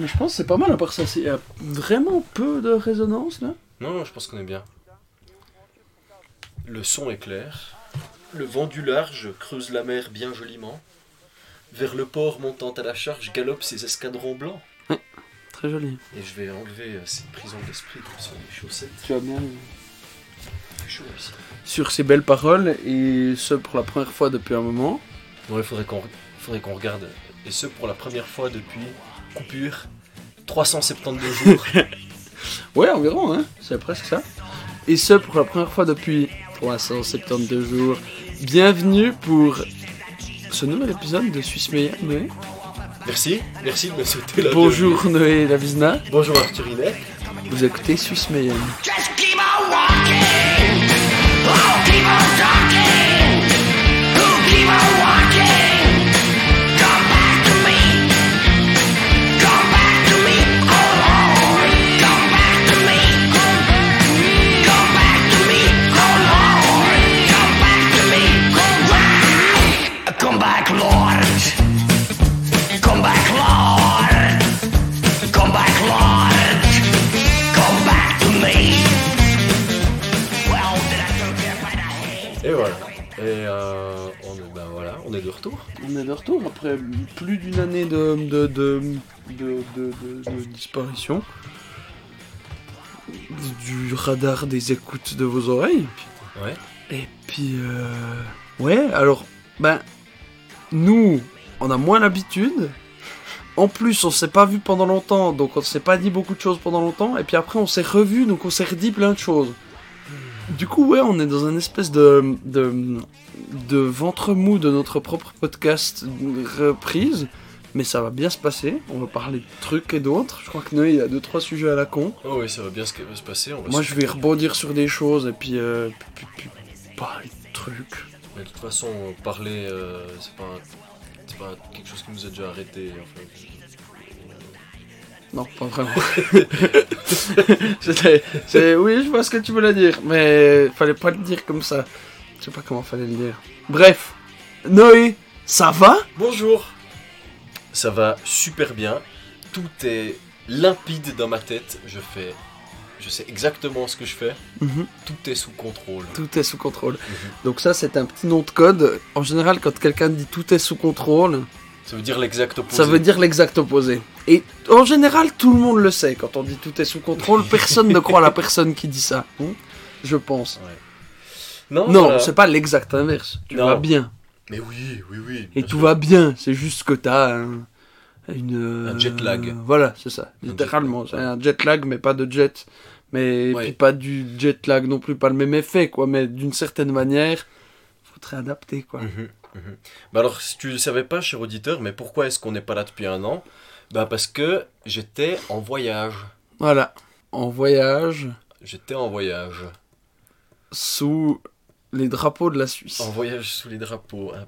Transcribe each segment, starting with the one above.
Mais je pense que c'est pas mal à part ça. Il y a vraiment peu de résonance là. Non, non, je pense qu'on est bien. Le son est clair. Le vent du large creuse la mer bien joliment. Vers le port montant à la charge galopent ses escadrons blancs. Très joli. Et je vais enlever euh, ces prisons d'esprit sur les chaussettes. Tu as bien. C'est chaud ici. Sur ces belles paroles, et ce pour la première fois depuis un moment. Ouais, il faudrait qu'on faudrait qu'on regarde. Et ce pour la première fois depuis coupure 372 jours. Ouais, environ, hein. C'est presque ça. Et ce pour la première fois depuis 372 jours. Bienvenue pour ce nouvel épisode de Suisse Meilleur, Noé. Merci, merci de me souhaiter la Bonjour Noé Lavizna. Bonjour Arthur Inet. Vous écoutez Suisse Meilleur. Retour. On est de retour après plus d'une année de, de, de, de, de- de- de disparition. Du radar des écoutes de vos oreilles. Ouais. Et puis, euh... ouais, alors, ben, nous, on a moins l'habitude. En plus, on s'est pas vu pendant longtemps, donc on s'est pas dit beaucoup de choses pendant longtemps. Et puis après, on s'est revu, donc on s'est redit plein de choses. Du coup, ouais, on est dans un espèce de, de, de ventre mou de notre propre podcast reprise. Mais ça va bien se passer. On va parler de trucs et d'autres. Je crois que Noé, il y a deux trois sujets à la con. Oh oui, ça va bien se, se passer. On va Moi, se- je vais rebondir sur des choses et puis, euh, puis, puis- puis parler de trucs. Mais de toute façon, parler, euh, c'est pas, un- quelque chose qui nous a déjà arrêté. Enfin, Non, pas vraiment. C'est- oui, je vois ce que tu voulais dire, mais fallait pas le dire comme ça. Je sais pas comment fallait le dire. Bref, Noé, ça va? Bonjour Ça va super bien. Tout est limpide dans ma tête. Je fais. Je sais exactement ce que je fais. Mhm. Tout est sous contrôle. Tout est sous contrôle. Donc ça, c'est un petit nom de code. En général, quand quelqu'un dit tout est sous contrôle, Ça veut dire l'exact opposé. ça veut dire l'exact opposé. Et en général, tout le monde le sait. Quand on dit tout est sous contrôle, personne ne croit la personne qui dit ça. hein, Je pense. Non, Non, voilà. c'est pas l'exact inverse. Tu Non. vas bien. Mais oui, oui, oui. Et tout sûr. va bien, c'est juste que t'as un, une... Un jet lag. euh, voilà, c'est ça, Un littéralement. jet C'est lag, un jet lag, mais pas de jet. Mais Ouais. puis pas du jet lag non plus, pas le même effet, quoi. Mais d'une certaine manière, faudrait adapter, quoi. Mhm, mhm. Bah alors, si tu ne le savais pas, cher auditeur, mais pourquoi est-ce qu'on n'est pas là depuis un an? Bah parce que j'étais en voyage. Voilà. En voyage, J'étais en voyage. sous les drapeaux de la Suisse. En voyage sous les drapeaux. hein.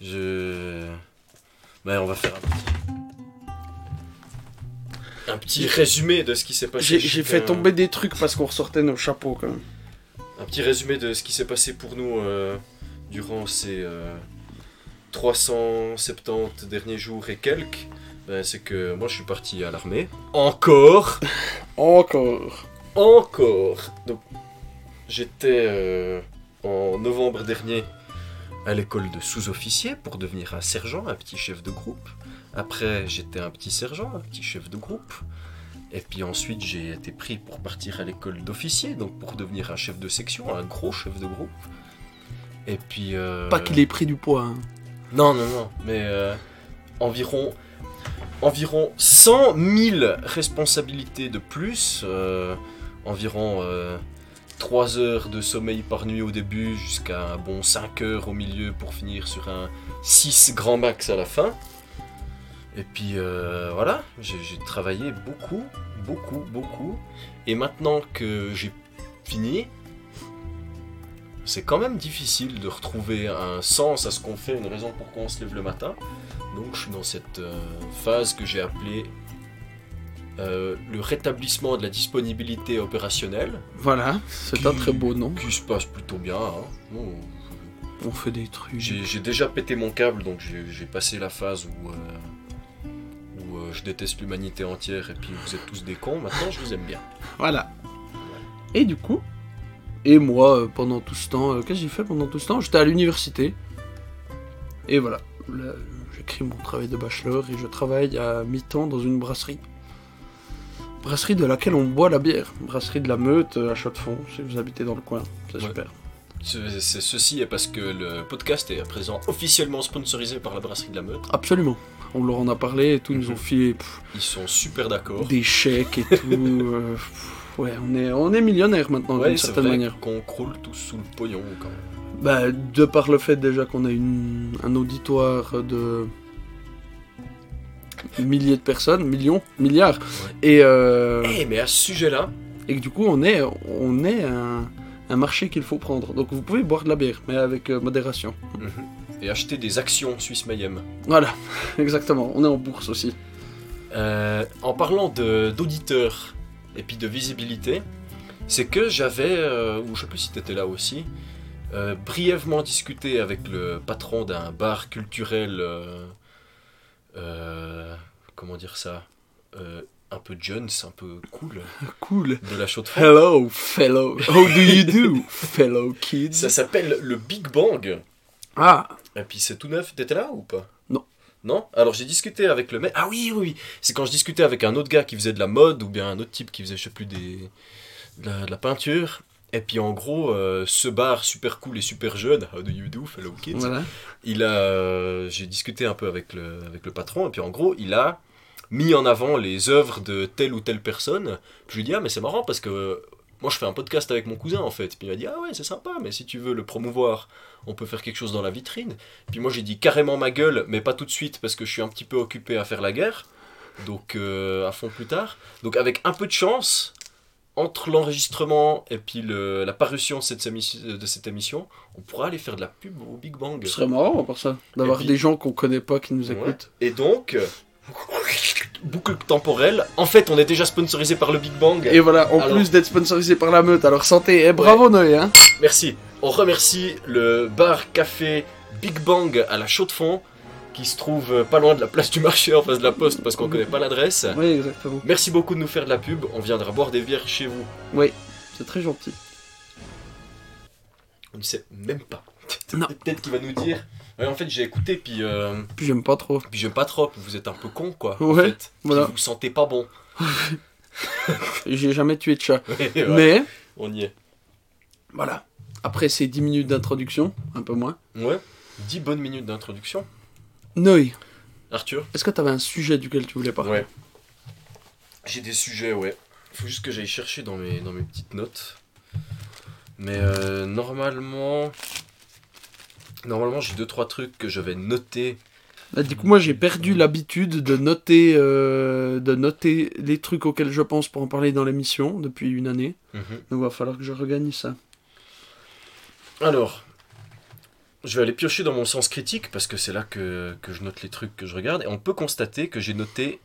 Je. Bah, on va faire un petit. Un petit résumé de ce qui s'est passé. J'ai fait tomber des trucs parce qu'on ressortait nos chapeaux, quand même. Un petit résumé de ce qui s'est passé pour nous euh, durant ces euh, 370 derniers jours et quelques. Ben, c'est que moi je suis parti à l'armée. Encore Encore. Encore Donc, j'étais euh, en novembre dernier à l'école de sous-officier pour devenir un sergent, un petit chef de groupe. Après, j'étais un petit sergent, un petit chef de groupe. Et puis ensuite, j'ai été pris pour partir à l'école d'officier, donc pour devenir un chef de section, un gros chef de groupe. Et puis. euh, Pas qu'il ait pris du poids, hein. Non, non, non, mais euh, environ, environ 100 000 responsabilités de plus, euh, environ 3 heures de sommeil par nuit au début, jusqu'à bon 5 heures au milieu pour finir sur un 6 grand max à la fin. Et puis euh, voilà, j'ai travaillé beaucoup, beaucoup, beaucoup. Et maintenant que j'ai fini, c'est quand même difficile de retrouver un sens à ce qu'on fait, une raison pourquoi on se lève le matin. Donc je suis dans cette euh, phase que j'ai appelée euh, le rétablissement de la disponibilité opérationnelle, Voilà, c'est un très beau nom. qui se passe plutôt bien. hein. Bon, On fait des trucs. j'ai déjà pété mon câble, donc j'ai passé la phase où, euh, où euh, je déteste l'humanité entière et puis vous êtes tous des cons, maintenant je vous aime bien. Voilà. Et du coup, et moi, euh, pendant tout ce temps, euh, qu'est-ce que j'ai fait pendant tout ce temps? J'étais à l'université. Et voilà, là, j'écris mon travail de bachelor et je travaille à mi-temps dans une brasserie. Brasserie de laquelle on boit la bière. Brasserie de la Meute euh, à Chaux-de-Fonds, si vous habitez dans le coin. C'est Ouais. super. Ce- ceci est parce que le podcast est à présent officiellement sponsorisé par la brasserie de la Meute. Absolument. On leur en a parlé et tout, ils nous ont Mhm. filé pff, Ils sont super d'accord. des chèques et tout. euh, pff, ouais, on est, on est millionnaire maintenant Ouais, d'une certaine vrai manière. qu'on croule tous sous le pognon quand même. Bah, de par le fait déjà qu'on a une, un auditoire de milliers de personnes, millions, milliards, et, euh, Eh, mais à ce sujet-là, et que du coup on est, on est un, un marché qu'il faut prendre. Donc vous pouvez boire de la bière, mais avec euh, modération. et acheter des actions Suisse Mayhem. Voilà, exactement. On est en bourse aussi. Euh, en parlant d'auditeurs et puis de visibilité, c'est que j'avais, euh, ou je sais plus si tu étais là aussi, euh, brièvement discuté avec le patron d'un bar culturel, euh, comment dire ça, un peu Jones, un peu cool, Cool. de la chaude Hello, fellow. How do you do, fellow kids? Ça s'appelle le Big Bang. Ah, Et puis c'est tout neuf. T'étais là ou pas? Non? Alors j'ai discuté avec le mec. Ah oui, oui, oui. C'est quand je discutais avec un autre gars qui faisait de la mode ou bien un autre type qui faisait, je sais plus, des... de, la, de la peinture. Et puis en gros, euh, ce bar super cool et super jeune, How do you do, fellow kids voilà. il a, euh, j'ai discuté un peu avec le, avec le patron, et puis en gros, il a mis en avant les œuvres de telle ou telle personne. Puis je lui ai dit, ah, mais c'est marrant parce que moi je fais un podcast avec mon cousin en fait. Puis il m'a dit, ah ouais, c'est sympa, mais si tu veux le promouvoir, on peut faire quelque chose dans la vitrine. Puis moi j'ai dit carrément ma gueule, mais pas tout de suite parce que je suis un petit peu occupé à faire la guerre. Donc euh, à fond plus tard. Donc avec un peu de chance, entre l'enregistrement et puis le- la parution de cette, émission, de cette émission, on pourra aller faire de la pub au Big Bang. Ce serait marrant pour ça, d'avoir des gens qu'on connaît pas qui nous Ouais. écoutent. Et donc, boucle temporelle. En fait, on est déjà sponsorisé par le Big Bang. Et voilà, en Alors- plus d'être sponsorisé par la meute, alors santé, et bravo Noé, hein. Merci. On remercie le bar café Big Bang à la Chaux de Fonds, qui se trouve euh, pas loin de la place du marché en face de la poste parce qu'on connaît pas l'adresse. Oui, exactement. Merci beaucoup de nous faire de la pub. On viendra boire des bières chez vous. Oui, c'est très gentil. On ne sait même pas. Non. Peut-être qu'il va nous dire. Ouais, en fait, j'ai écouté, puis, euh, Puis j'aime pas trop. puis j'aime pas trop. puis Vous êtes un peu con, quoi. en Ouais, fait. Voilà. Vous vous sentez pas bon. J'ai jamais tué de chat. Ouais, ouais, Mais, On y est. voilà. Après ces 10 minutes d'introduction, un peu moins. Ouais. 10 bonnes minutes d'introduction. Noé, Arthur est-ce que t'avais un sujet duquel tu voulais parler? Ouais. J'ai des sujets, ouais. Faut juste que j'aille chercher dans mes, dans mes petites notes. Mais euh, normalement. Normalement, j'ai deux trois trucs que je vais noter. Bah, Du coup, moi j'ai perdu l'habitude de noter, euh, de noter les trucs auxquels je pense pour en parler dans l'émission depuis une année. Donc va falloir que je regagne ça. Alors, je vais aller piocher dans mon sens critique parce que c'est là que, que je note les trucs que je regarde. Et on peut constater que j'ai noté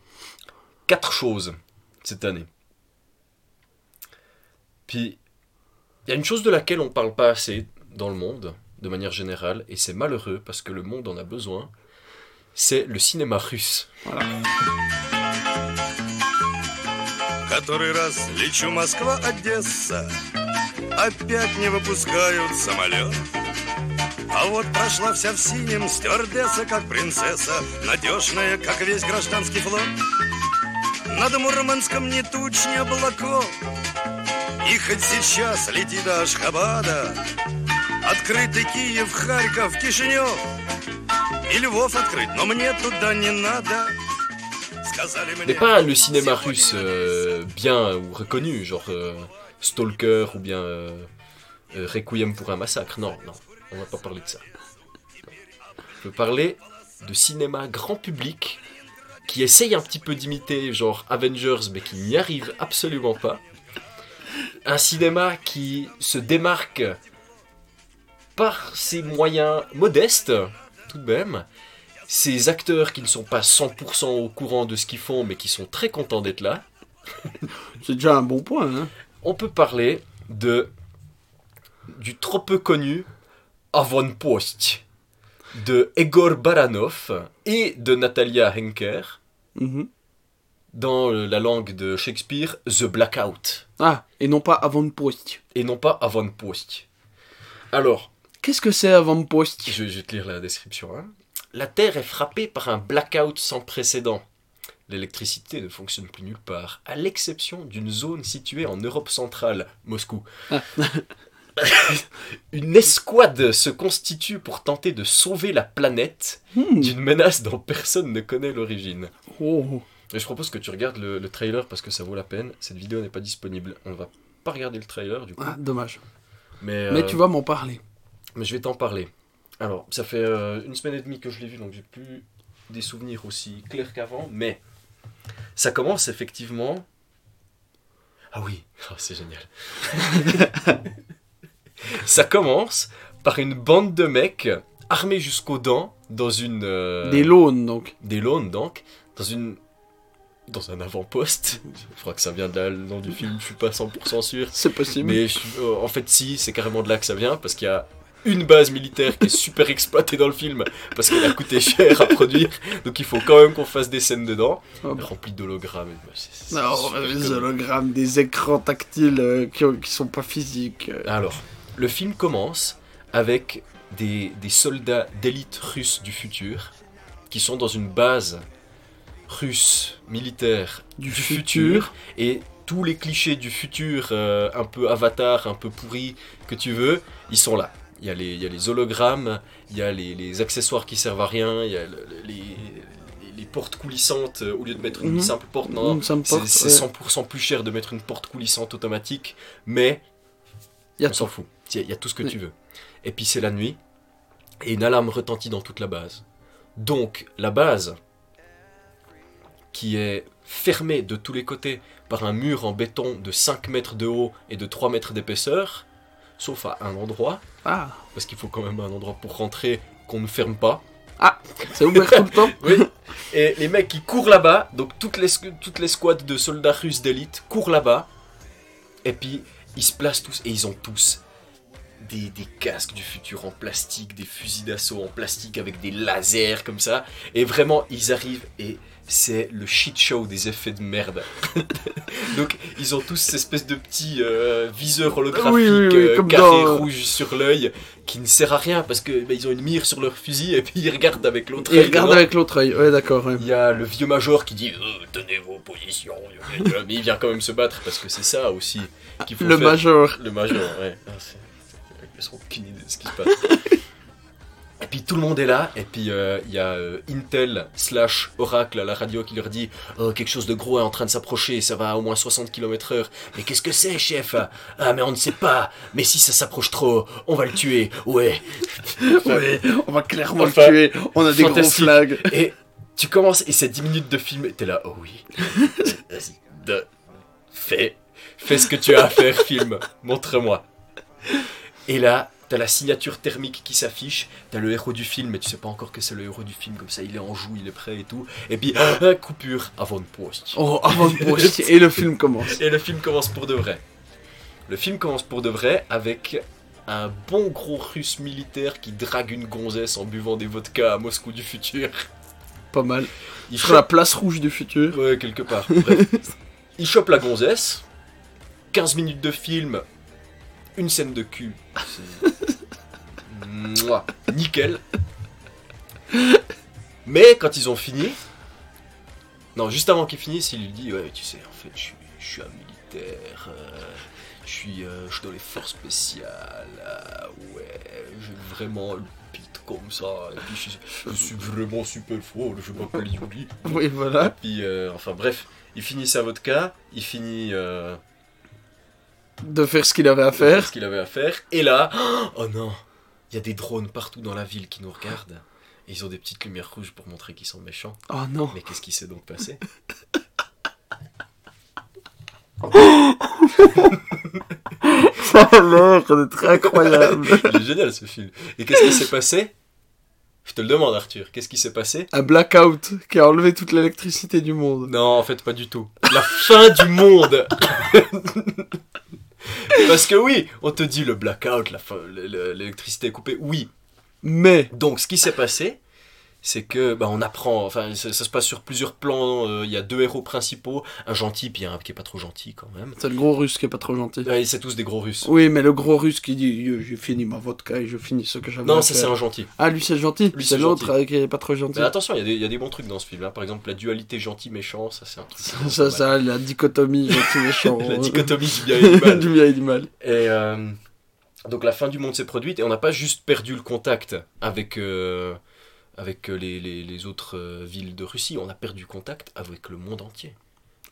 quatre choses cette année. Puis, il y a une chose de laquelle on parle pas assez dans le monde, de manière générale, et c'est malheureux parce que le monde en a besoin. C'est le cinéma russe. Который раз лечу Москва-Одесса Опять не выпускают самолет А вот прошла вся в синем стюардесса, как принцесса Надежная, как весь гражданский флот Над Мурманском ни туч, ни облаков И хоть сейчас лети до Ашхабада Открытый Киев, Харьков, Кишинев И Львов открыть, но мне туда не надо Сказали мне... Mais pas le cinéma russe euh, bien ou reconnu, genre euh, Stalker ou bien euh, euh, Requiem pour un massacre. Non, non, on va pas parler de ça. Je veux parler de cinéma grand public qui essaye un petit peu d'imiter genre Avengers mais qui n'y arrive absolument pas. Un cinéma qui se démarque par ses moyens modestes, tout de même, ces acteurs qui ne sont pas 100% au courant de ce qu'ils font, mais qui sont très contents d'être là, C'est déjà un bon point, hein. on peut parler de du trop peu connu Avonpost de Egor Baranov et de Natalia Henker. Mhm. dans la langue de Shakespeare, The Blackout, Ah, et non pas avant-post. et non pas Avant-Post. Alors, Qu'est-ce que c'est avant-post je, je vais te lire la description. hein. La Terre est frappée par un blackout sans précédent. L'électricité ne fonctionne plus nulle part, à l'exception d'une zone située en Europe centrale, Moscou. Une escouade se constitue pour tenter de sauver la planète Hmm. d'une menace dont personne ne connaît l'origine. Oh. Et je propose que tu regardes le, le trailer parce que ça vaut la peine. Cette vidéo n'est pas disponible. On va pas regarder le trailer du coup. Ah, dommage. Mais, Mais euh, tu vas m'en parler. Mais je vais t'en parler. Alors, ça fait euh, une semaine et demie que je l'ai vu, donc j'ai plus des souvenirs aussi clairs qu'avant. Mais ça commence effectivement. Ah oui, Oh, c'est génial. ça commence par une bande de mecs armés jusqu'aux dents dans une. euh, Des lawns, donc. des lawns donc, dans une dans un avant-poste. Je crois que ça vient de là, le nom du film, je suis pas 100% sûr. C'est possible. Mais je- euh, en fait si, c'est carrément de là que ça vient, parce qu'il y a une base militaire qui est super exploitée dans le film, parce qu'elle a coûté cher à produire, donc il faut quand même qu'on fasse des scènes dedans, Oh, bah. remplies d'hologrammes. connu. hologrammes, des écrans tactiles euh, qui, qui sont pas physiques. euh. Alors, le film commence avec des, des soldats d'élite russes du futur qui sont dans une base russe militaire Du du, futur. futur. et tous les clichés du futur euh, un peu avatar, un peu pourri que tu veux, ils sont là. Il y a les, il y a les hologrammes, il y a les, les accessoires qui servent à rien, il y a le- le- les, portes coulissantes euh, au lieu de mettre une Mhm. simple porte. Non, c'est porte, c'est ouais. 100% plus cher de mettre une porte coulissante automatique, mais Y a on s'en fout. Il y a- il y a tout ce que Oui. tu veux. Et puis c'est la nuit, et une alarme retentit dans toute la base. Donc la base, qui est fermée de tous les côtés par un mur en béton de 5 mètres de haut et de 3 mètres d'épaisseur, sauf à un endroit, Ah, parce qu'il faut quand même un endroit pour rentrer qu'on ne ferme pas. c'est ouvert tout le temps Oui. Et les mecs qui courent là-bas, donc toutes les, toutes les squads de soldats russes d'élite courent là-bas. Et puis ils se placent tous et ils ont tous des, des casques du futur en plastique, des fusils d'assaut en plastique avec des lasers comme ça. Et vraiment, ils arrivent et c'est le shit show des effets de merde. donc ils ont tous cette espèce de petits euh, viseurs holographiques Oui, oui, oui, euh, comme carrés dans, euh, rouges sur l'œil qui ne sert à rien parce que bah, ils ont une mire sur leur fusil et puis ils regardent avec l'autre Il œil regarde dedans. avec l'autre œil. Ouais, d'accord. ouais. Il y a le vieux major qui dit euh, tenez vos positions, mais il vient quand même se battre parce que c'est ça aussi qu'il faut Le faire. major. Le major, ouais. Ah, Ils ont aucune idée de ce qui se passe. Et puis tout le monde est là, et puis euh, il y a euh, Intel slash Oracle à la radio qui leur dit Oh, quelque chose de gros est en train de s'approcher, ça va à au moins 60 km/h. Mais qu'est-ce que c'est, chef? Ah, mais on ne sait pas. Mais si ça s'approche trop, on va le tuer. Ouais. Ouais, on va clairement Enfin, le tuer. On a des gros flags. Et tu commences, et c'est 10 minutes de film, et t'es là, oh oui. Vas-y, de... fais. Fais ce que tu as à faire, film. Montre-moi. Et là, t'as la signature thermique qui s'affiche, t'as le héros du film, mais tu sais pas encore que c'est le héros du film, comme ça il est en joue, il est prêt et tout. Et puis, ah, coupure avant de poste. Oh, avant de poster. Et le film commence. Et le film commence pour de vrai. Le film commence pour de vrai avec un bon gros russe militaire qui drague une gonzesse en buvant des vodkas à Moscou du futur. Pas mal. Il Sur la place rouge du futur. Ouais, quelque part. Bref. Il chope la gonzesse. 15 minutes de film. Une scène de cul. Mouah. Nickel. Mais quand ils ont fini. Non, juste avant qu'ils finissent, il lui dit Ouais, tu sais, en fait, je suis, je suis un militaire. euh, je suis. euh, je suis dans les forces spéciales. euh, ouais, j'ai vraiment le pit comme ça. Et puis, je, suis- je suis vraiment super fort. Je m'appelle Yuri. Oui, voilà. Et puis, euh, enfin bref, il finit sa vodka, il finit euh, De faire ce qu'il avait à faire faire. ce qu'il avait à faire, et là, oh non, il y a des drones partout dans la ville qui nous regardent, et ils ont des petites lumières rouges pour montrer qu'ils sont méchants. Oh non. Mais qu'est-ce qui s'est donc passé Ça a l'air d'être incroyable. Il est génial ce film. Et qu'est-ce qui s'est passé Je te le demande Arthur, qu'est-ce qui s'est passé Un blackout qui a enlevé toute l'électricité du monde. Non, en fait pas du tout. La fin du monde Parce que oui, on te dit le blackout, l'électricité coupée, oui, Mais, Donc, ce qui s'est passé, c'est que bah, on apprend, enfin ça, ça se passe sur plusieurs plans, euh, il y a deux héros principaux, un gentil puis un qui est pas trop gentil quand même. C'est le gros russe qui est pas trop gentil. Ouais, c'est tous des gros russes. Oui, mais le gros russe qui dit j'ai fini ma vodka et je finis ce que j'avais Non, ça c'est un gentil. Ah, lui c'est gentil. Lui, c'est l'autre gentil. euh, qui est pas trop gentil. Mais attention, il y, a des- il y a des bons trucs dans ce film. hein. Par exemple, la dualité gentil-méchant, ça c'est un truc. Ça, ça, ça, la dichotomie gentil méchant. La dichotomie du bien et du mal. du bien et du mal. Et euh, donc la fin du monde s'est produite et on n'a pas juste perdu le contact avec, avec euh, les, les- les autres euh, villes de Russie, on a perdu contact avec le monde entier.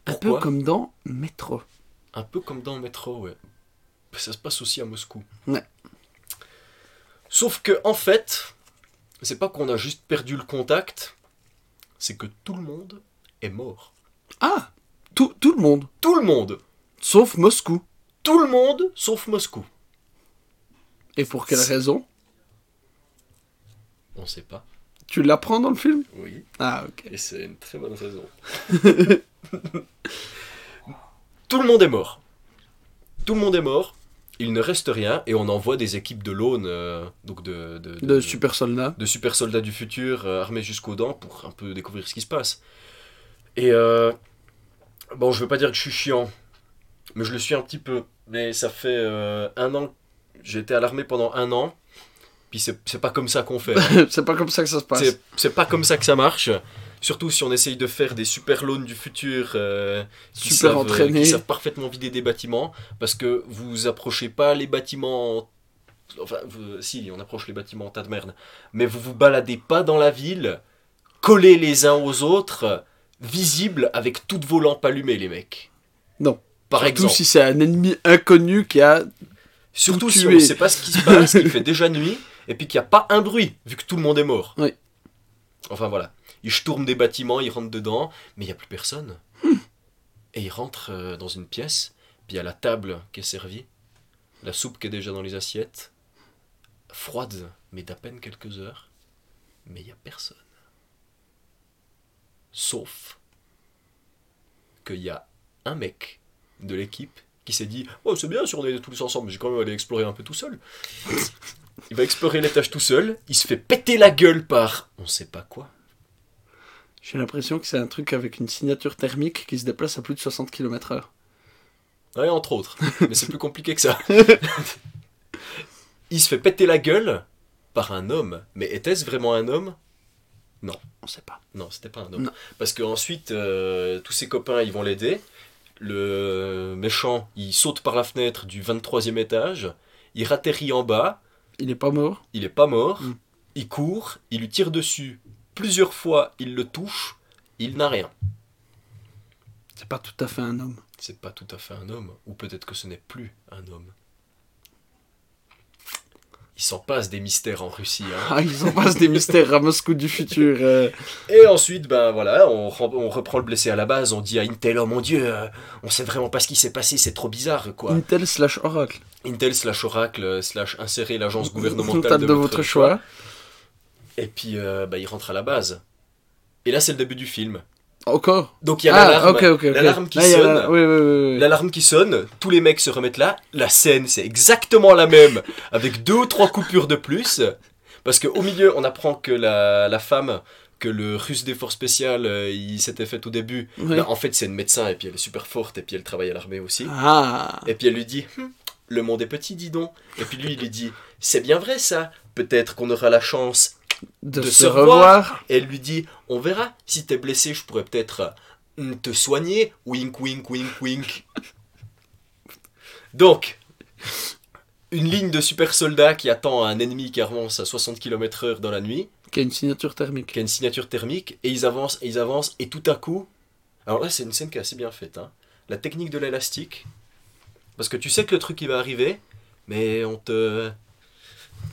Un peu comme dans Métro. Un peu comme dans métro, ouais. Ça se passe aussi à Moscou. Ouais. Sauf que, en fait, c'est pas qu'on a juste perdu le contact, c'est que tout le monde est mort. Ah tout, tout le monde. Tout le monde Sauf Moscou. Tout le monde sauf Moscou. Et pour quelle raison? On sait pas. Tu l'apprends dans le film Oui. Ah, ok. Et c'est une très bonne raison. Tout le monde est mort. Tout le monde est mort. Il ne reste rien et on envoie des équipes de l'aune, euh, donc de, de, De super soldats. de super soldats du futur euh, armés jusqu'aux dents pour un peu découvrir ce qui se passe. Et euh, bon, je veux pas dire que je suis chiant, mais je le suis un petit peu. Mais ça fait un an, j'ai été à l'armée pendant un an, puis c'est pas comme ça qu'on fait. c'est pas comme ça que ça se passe. C'est- pas comme ça que ça marche. Surtout si on essaye de faire des super loans du futur euh, qui, Super savent, euh, entraînés. qui savent parfaitement vider des bâtiments parce que vous approchez pas les bâtiments. Enfin, vous- si, on approche les bâtiments en tas de merde. Mais vous vous baladez pas dans la ville, collés les uns aux autres, visibles avec toutes vos lampes allumées, les mecs. Non. Par Surtout exemple. si c'est un ennemi inconnu qui a. Surtout tout si on ne sait pas ce qui se passe, qu'il fait déjà nuit, et puis qu'il n'y a pas un bruit, vu que tout le monde est mort. Oui. Enfin voilà. Ils tournent des bâtiments, ils rentrent dedans, mais il n'y a plus personne. Et ils rentrent euh, dans une pièce, puis il y a la table qui est servie, la soupe qui est déjà dans les assiettes, froide, mais d'à peine quelques heures, mais il n'y a personne. Sauf qu'il y a un mec de l'équipe qui s'est dit Oh, c'est bien si on est tous ensemble, mais j'ai quand même aller explorer un peu tout seul. Il va explorer l'étage tout seul, il se fait péter la gueule par on sait pas quoi. J'ai l'impression que c'est un truc avec une signature thermique qui se déplace à plus de 60 km/h. Ouais, entre autres. Mais c'est plus compliqué que ça. il se fait péter la gueule par un homme. Mais était-ce vraiment un homme? On sait pas. Non, c'était pas un homme. Non. Parce qu'ensuite, tous ses copains, ils vont l'aider. Le méchant, il saute par la fenêtre du 23e étage. Il ratterrit en bas. Il est pas mort. Il est pas mort. Mm. Il court. Il lui tire dessus. Plusieurs fois, il le touche. Il n'a rien. C'est pas tout à fait un homme. C'est pas tout à fait un homme. Ou peut-être que ce n'est plus un homme. Il s'en passe des mystères en Russie. hein. Ah, ils en passent des mystères à Moscou du futur. euh. Et ensuite, ben voilà, on, reprend le blessé à la base, on dit à Intel, oh mon dieu, euh, on sait vraiment pas ce qui s'est passé, c'est trop bizarre, quoi. Intel slash Oracle. Intel slash Oracle euh, slash insérer l'agence gouvernementale de, de votre choix. Et puis, euh, bah, il rentre à la base. Et là, c'est le début du film. Encore Donc il y a Ah, l'alarme, qui Là, il y a sonne. la- Oui, oui, oui. oui. L'alarme qui sonne, tous les mecs se remettent là. La scène, c'est exactement la même, avec deux ou trois coupures de plus. Parce qu'au milieu, on apprend que la, la femme, que le russe des forces spéciales, euh, il s'était fait au début, Oui. bah, en fait, c'est une médecin, et puis elle est super forte, et puis elle travaille à l'armée aussi. Ah Et puis elle lui dit Hum, Le monde est petit, dis donc. Et puis lui, il lui dit C'est bien vrai ça, peut-être qu'on aura la chance. De, de se, se revoir. Et elle lui dit On verra, si t'es blessé, je pourrais peut-être euh, te soigner. Wink, wink, wink, wink. Donc, une ligne de super soldats qui attend un ennemi qui avance à 60 km/h dans la nuit, Qui a une signature thermique. qui a une signature thermique, et ils avancent, et ils avancent, et tout à coup. Alors là, c'est une scène qui est assez bien faite. hein. La technique de l'élastique. Parce que tu sais que le truc il va arriver, mais on te.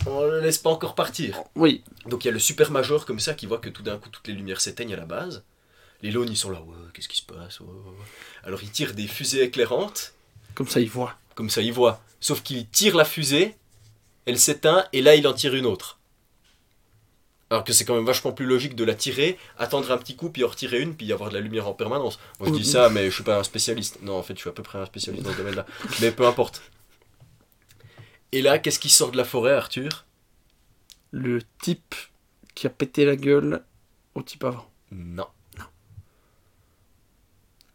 On le laisse pas encore partir. Oui. Donc il y a le super major comme ça qui voit que tout d'un coup toutes les lumières s'éteignent à la base. Les lawns ils sont là, ouais, qu'est-ce qui se passe ouais. Alors ils tirent des fusées éclairantes, Comme ça, il voit. comme ça ils voient. Sauf qu'il tire la fusée, elle s'éteint et là il en tire une autre. Alors que c'est quand même vachement plus logique de la tirer, attendre un petit coup, puis en retirer une, puis y avoir de la lumière en permanence. Moi je dis ça, mais je suis pas un spécialiste. Non, en fait, je suis à peu près un spécialiste dans ce domaine-là. Mais peu importe. Et là, qu'est-ce qui sort de la forêt, Arthur? Le type qui a pété la gueule au type avant. Non.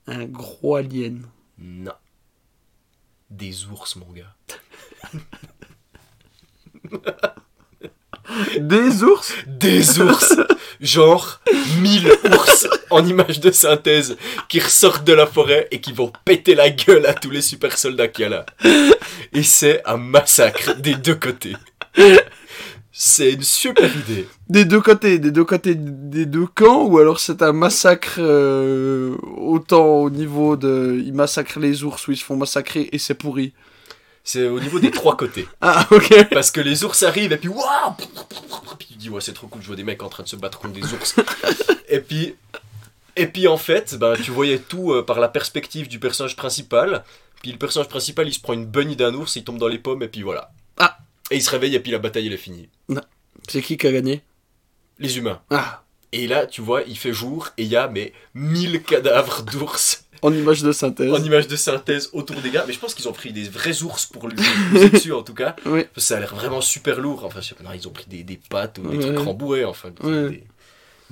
Un gros alien. Non. Des ours, mon gars. Des ours Des ours Genre 1000 ours en image de synthèse qui ressortent de la forêt et qui vont péter la gueule à tous les super soldats qu'il y a là. Et c'est un massacre des deux côtés. C'est une super idée. Des deux côtés, des deux côtés des deux camps, ou alors c'est un massacre euh, autant au niveau de... Ils massacrent les ours ou ils se font massacrer et c'est pourri. C'est au niveau des trois côtés. Ah, ok. Parce que les ours arrivent et puis waouh Puis tu dis ouais c'est trop cool, je vois des mecs en train de se battre contre des ours. et puis et puis en fait, ben tu voyais tout euh, par la perspective du personnage principal. Puis le personnage principal, il se prend une bunny d'un ours, il tombe dans les pommes et puis voilà. Ah. Et il se réveille et puis la bataille elle est finie. C'est qui qui a gagné? Les humains. Ah, Et là, tu vois, il fait jour et il y a mais 1000 cadavres d'ours en image de synthèse. en image de synthèse autour des gars. Mais je pense qu'ils ont pris des vrais ours pour lui poser dessus en tout cas. Oui. Parce que ça a l'air vraiment super lourd. Enfin, je sais pas, non, ils ont pris des, des pattes ou des Ouais. trucs rembourrés, enfin. des- Ouais. Des,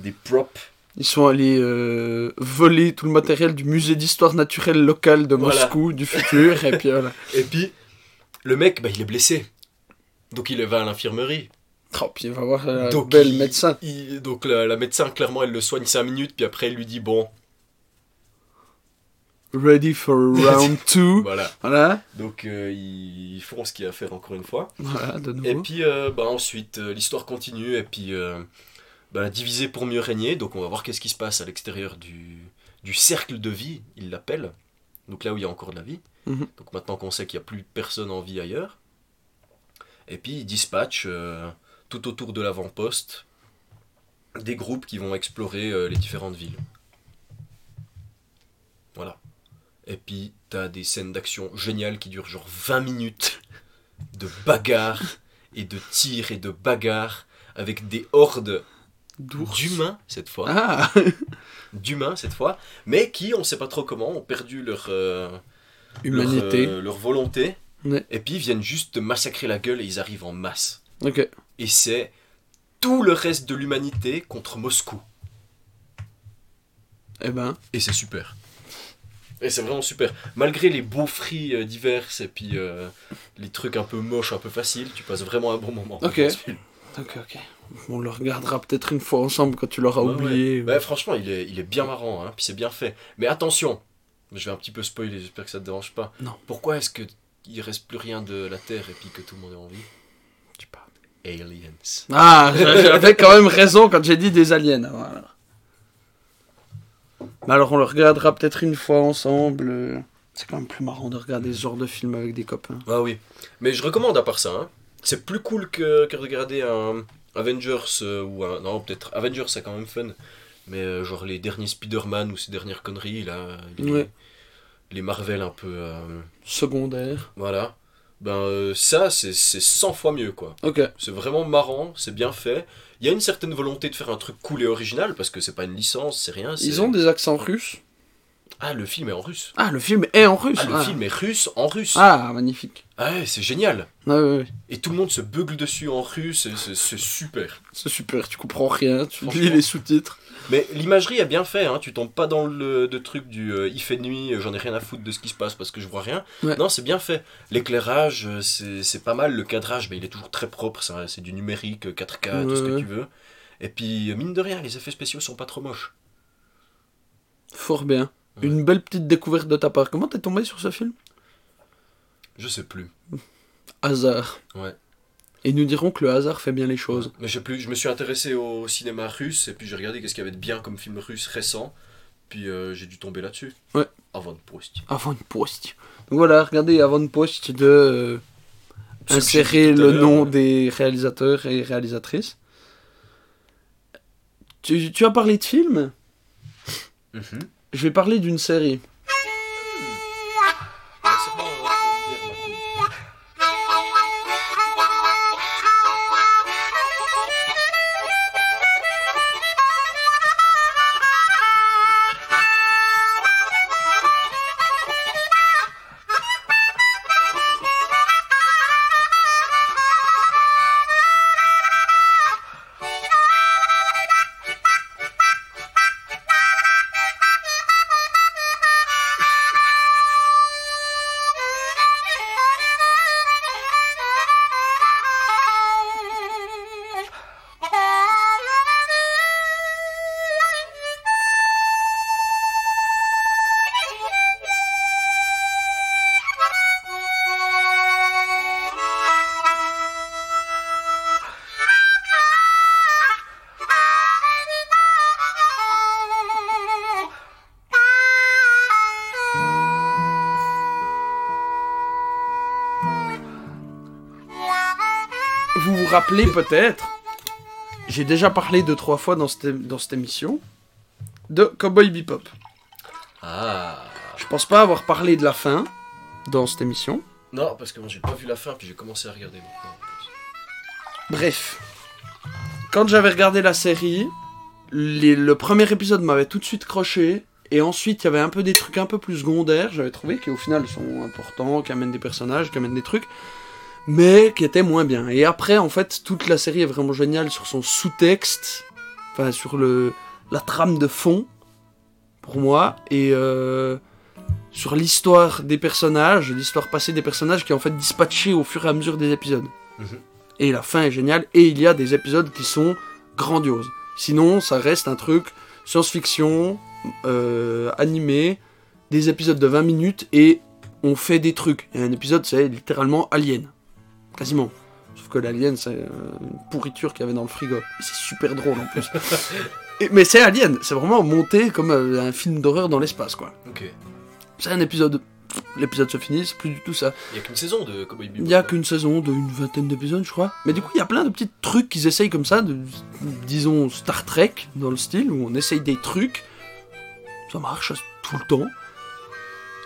des props. Ils sont allés euh, voler tout le matériel du musée d'histoire naturelle local de Voilà. Moscou, du futur, et puis voilà. Et puis, le mec, bah, il est blessé. Donc il va à l'infirmerie. Oh, puis il va voir un Donc, bel il- médecin. il- donc la, la médecin, clairement, elle le soigne 5 minutes, puis après, elle lui dit bon, Ready for round 2. voilà. Voilà. Donc euh, ils ils font ce qu'il y a à faire encore une fois. Voilà, de Et nouveau. puis euh, bah, ensuite, euh, l'histoire continue, et puis euh, bah, diviser pour mieux régner. Donc on va voir qu'est-ce qui se passe à l'extérieur du, du cercle de vie, il l'appelle. Donc là où il y a encore de la vie. Mhm. Donc maintenant qu'on sait qu'il n'y a plus personne en vie ailleurs. Et puis ils dispatchent tout autour de l'avant-poste des groupes qui vont explorer les différentes villes. Voilà. Et puis t'as des scènes d'action géniales qui durent genre 20 minutes de bagarres et de tirs et de bagarres avec des hordes d'humains cette fois Ah d'humains cette fois, mais qui, on sait pas trop comment, ont perdu leur, euh, Humanité. leur, euh, leur volonté, Ouais. et puis ils viennent juste te massacrer la gueule et ils arrivent en masse. Et c'est tout le reste de l'humanité contre Moscou. Eh ben, Et c'est super. Et c'est vraiment super. Malgré les beaux fris euh, divers et puis euh, les trucs un peu moches, un peu faciles, tu passes vraiment un bon moment. Ok. ok, ok. On le regardera peut-être une fois ensemble quand tu l'auras Ouais, oublié. ouais. Franchement, il est, il est bien marrant, hein, puis c'est bien fait. Mais attention, je vais un petit peu spoiler, j'espère que ça te dérange pas. Non. Pourquoi est-ce que il reste plus rien de la Terre et puis que tout le monde est en vie? Sais pas. Aliens. Ah, j'avais quand même raison quand j'ai dit des aliens. avant, alors. Mais alors on le regardera peut-être une fois ensemble. C'est quand même plus marrant de regarder ce genre de film avec des copains. Ah oui. Mais je recommande à part ça. hein. C'est plus cool que, que regarder un Avengers euh, ou un. Non, peut-être. Avengers, c'est quand même fun. Mais euh, genre les derniers Spider-Man ou ces dernières conneries, là. Les, Ouais. les Marvel un peu. euh, Secondaire. voilà. Ben euh, ça, c'est c'est 100 fois mieux, quoi. Ok. C'est vraiment marrant, c'est bien fait. Il y a une certaine volonté de faire un truc cool et original parce que c'est pas une licence, c'est rien. Ils ont des accents russes. Ah, le film est en russe. Ah, le film est en russe. Ah, le ah. film est russe en russe. Ah, magnifique. Ah ouais, c'est génial. Ah. Et tout le monde se bugle dessus en russe, c'est super. C'est super, tu comprends rien, tu lis les sous-titres. Mais l'imagerie est bien fait, hein. tu tombes pas dans le de truc du euh, il fait nuit, euh, j'en ai rien à foutre de ce qui se passe parce que je vois rien. Ouais. Non, c'est bien fait. L'éclairage, euh, c'est pas mal. Le cadrage, mais il est toujours très propre, c'est du numérique, euh, 4K, tout ce que Ouais. tu veux. Et puis, mine de rien, les effets spéciaux sont pas trop moches. Fort bien. Une belle petite découverte de ta part. Comment t'es tombé sur ce film? Je sais plus. Hasard. Ouais. Et nous dirons que le hasard fait bien les choses. Mais je sais plus, je me suis intéressé au cinéma russe et puis j'ai regardé qu'est-ce qu'il y avait de bien comme film russe récent. Puis euh, j'ai dû tomber là-dessus. Ouais. Avant de post. Avant une post. Donc voilà, regardez avant une post de euh, insérer le nom des réalisateurs et réalisatrices. Tu, tu as parlé de films? Mhm. Je vais parler d'une série. Vous vous rappelez peut-être, j'ai déjà parlé deux trois fois dans cette, dans cette émission de Cowboy Bebop. Ah. Je pense pas avoir parlé de la fin dans cette émission. Non, parce que moi j'ai pas vu la fin, puis j'ai commencé à regarder maintenant. Bref, quand j'avais regardé la série, les- le premier épisode m'avait tout de suite croché. Et ensuite, il y avait un peu des trucs un peu plus secondaires, j'avais trouvé, qui au final sont importants, qui amènent des personnages, qui amènent des trucs, mais qui étaient moins bien. Et après, en fait, toute la série est vraiment géniale sur son sous-texte, enfin sur le la trame de fond, pour moi, et euh, sur l'histoire des personnages, l'histoire passée des personnages qui est en fait dispatchée au fur et à mesure des épisodes. Mhm. Et la fin est géniale, et il y a des épisodes qui sont grandioses. Sinon, ça reste un truc science-fiction, euh, animé, des épisodes de 20 minutes, et on fait des trucs. Et un épisode, c'est littéralement Alien. Quasiment. Sauf que l'Alien, c'est euh, une pourriture qu'il y avait dans le frigo. C'est super drôle en plus. Et- mais c'est Alien, c'est vraiment monté comme euh, un film d'horreur dans l'espace, quoi. Ok. C'est un épisode. L'épisode se finit, c'est plus du tout ça. Il y a qu'une saison de Cowboy Bebop. Il n'y a qu'une saison de une vingtaine d'épisodes, je crois. Mais du coup, il y a plein de petits trucs qu'ils essayent comme ça, de, disons Star Trek, dans le style, où on essaye des trucs. Ça marche tout le temps.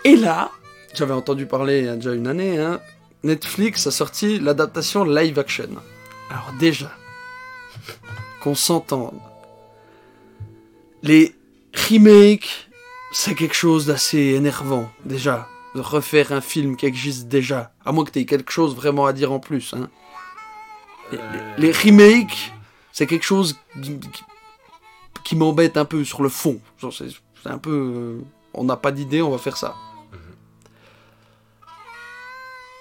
Et là, j'avais entendu parler il y a déjà une année, hein, Netflix a sorti l'adaptation live action. Alors déjà, qu'on s'entende. Les remakes, c'est quelque chose d'assez énervant, déjà. De refaire un film qui existe déjà. À moins que tu aies quelque chose vraiment à dire en plus. Hein. Les- Euh, Les remakes, c'est quelque chose qui, qui- qui m'embête un peu sur le fond. C'est un peu. euh, on n'a pas d'idée, on va faire ça.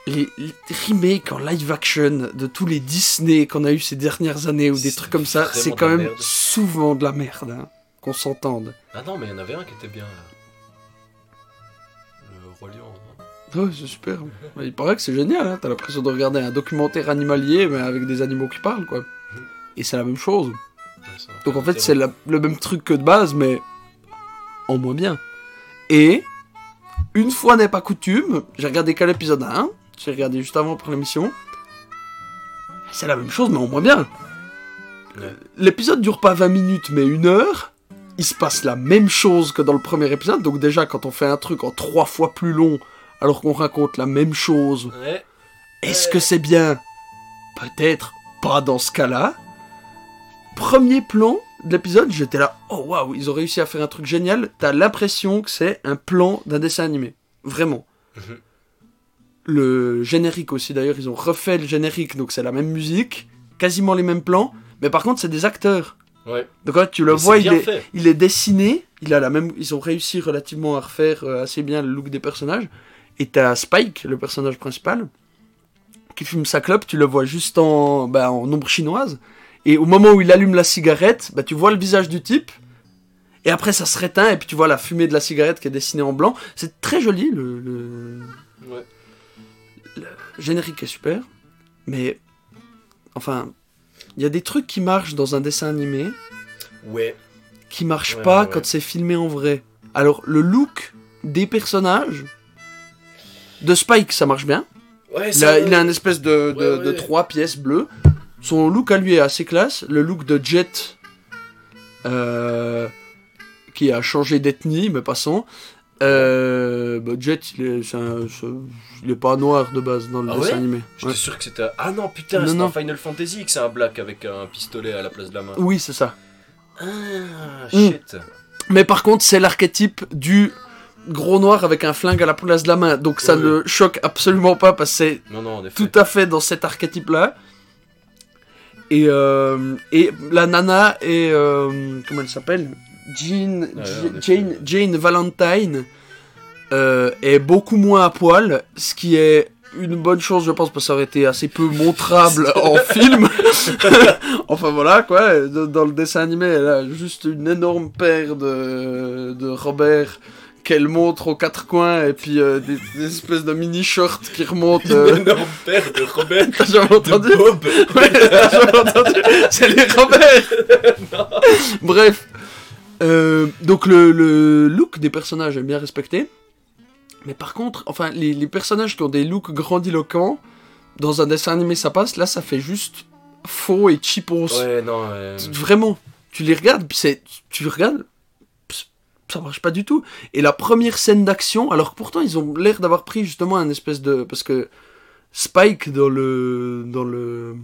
Les, les remakes en live action de tous les Disney qu'on a eu ces dernières années ou des trucs comme ça, c'est quand même merde. souvent de la merde. hein, Qu'on s'entende. Ah non, mais il y en avait un qui était bien là. Le Roi Lion. hein. Ouais, c'est super. Il paraît que c'est génial, hein. t'as l'impression de regarder un documentaire animalier mais avec des animaux qui parlent, quoi. Et c'est la même chose. Ouais, Donc en fait, c'est le même truc que de base, mais en moins bien. Et, une fois n'est pas coutume, j'ai regardé qu'à l'épisode 1, j'ai regardé juste avant pour l'émission. C'est la même chose, mais en moins bien. Ouais. L'épisode dure pas 20 minutes, mais une heure. Il se passe la même chose que dans le premier épisode. Donc déjà, quand on fait un truc en trois fois plus long, alors qu'on raconte la même chose, Ouais. est-ce que c'est bien? Peut-être pas dans ce cas-là. Premier plan de l'épisode, j'étais là, oh waouh, ils ont réussi à faire un truc génial. T'as l'impression que c'est un plan d'un dessin animé. Vraiment. Le générique aussi, d'ailleurs, ils ont refait le générique, donc c'est la même musique, quasiment les mêmes plans, mais par contre, c'est des acteurs. Ouais. Donc là, tu le Mais vois, il est, fait. il est dessiné, il a la même, ils ont réussi relativement à refaire euh, assez bien le look des personnages. Et t'as Spike, le personnage principal, qui fume sa clope, tu le vois juste en, bah, en ombre chinoise. Et au moment où il allume la cigarette, bah, tu vois le visage du type. Et après, ça se réteint, et puis tu vois la fumée de la cigarette qui est dessinée en blanc. C'est très joli, le, le. Générique est super. Mais, enfin, il y a des trucs qui marchent dans un dessin animé Ouais. qui marche Ouais, pas ouais, ouais. quand c'est filmé en vrai. Alors, le look des personnages de Spike, ça marche bien. Ouais, Il ça, a, il a une espèce de trois pièces bleues. Son look à lui est assez classe. Le look de Jet, euh, qui a changé d'ethnie, mais passons. Euh, bah, Jet, il est, c'est un- c'est- il est pas noir de base dans le Ah dessin ouais animé. J'étais Ouais. sûr que c'était. Ah non, putain, Non, c'est non. dans Final Fantasy que c'est un black avec un pistolet à la place de la main. Oui, c'est ça. Ah, Mm. shit. Mais par contre, c'est l'archétype du gros noir avec un flingue à la place de la main. Donc ça ne choque absolument pas parce que c'est Non, non, en effet. tout à fait dans cet archétype-là. Et, euh, et la nana est... euh, comment elle s'appelle? Jean. Jane, Jane Valentine euh, est beaucoup moins à poil, ce qui est une bonne chose, je pense, parce que ça aurait été assez peu montrable en film. enfin voilà, quoi. Dans le dessin animé, elle a juste une énorme paire de, de Robert qu'elle montre aux quatre coins et puis euh, des, des espèces de mini shorts qui remontent. Une euh, énorme paire de Robert. De entendu. Bob. Ouais, j'avais entendu. C'est les Robert. Bref. Euh, donc le, le look des personnages est bien respecté. Mais par contre, enfin, les, les personnages qui ont des looks grandiloquents, dans un dessin animé ça passe, là ça fait juste faux et cheapos. Ouais, non. Vraiment, tu les regardes, c'est, tu regardes, ça marche pas du tout. Et la première scène d'action, alors que pourtant ils ont l'air d'avoir pris justement un espèce de, parce que Spike dans le dans le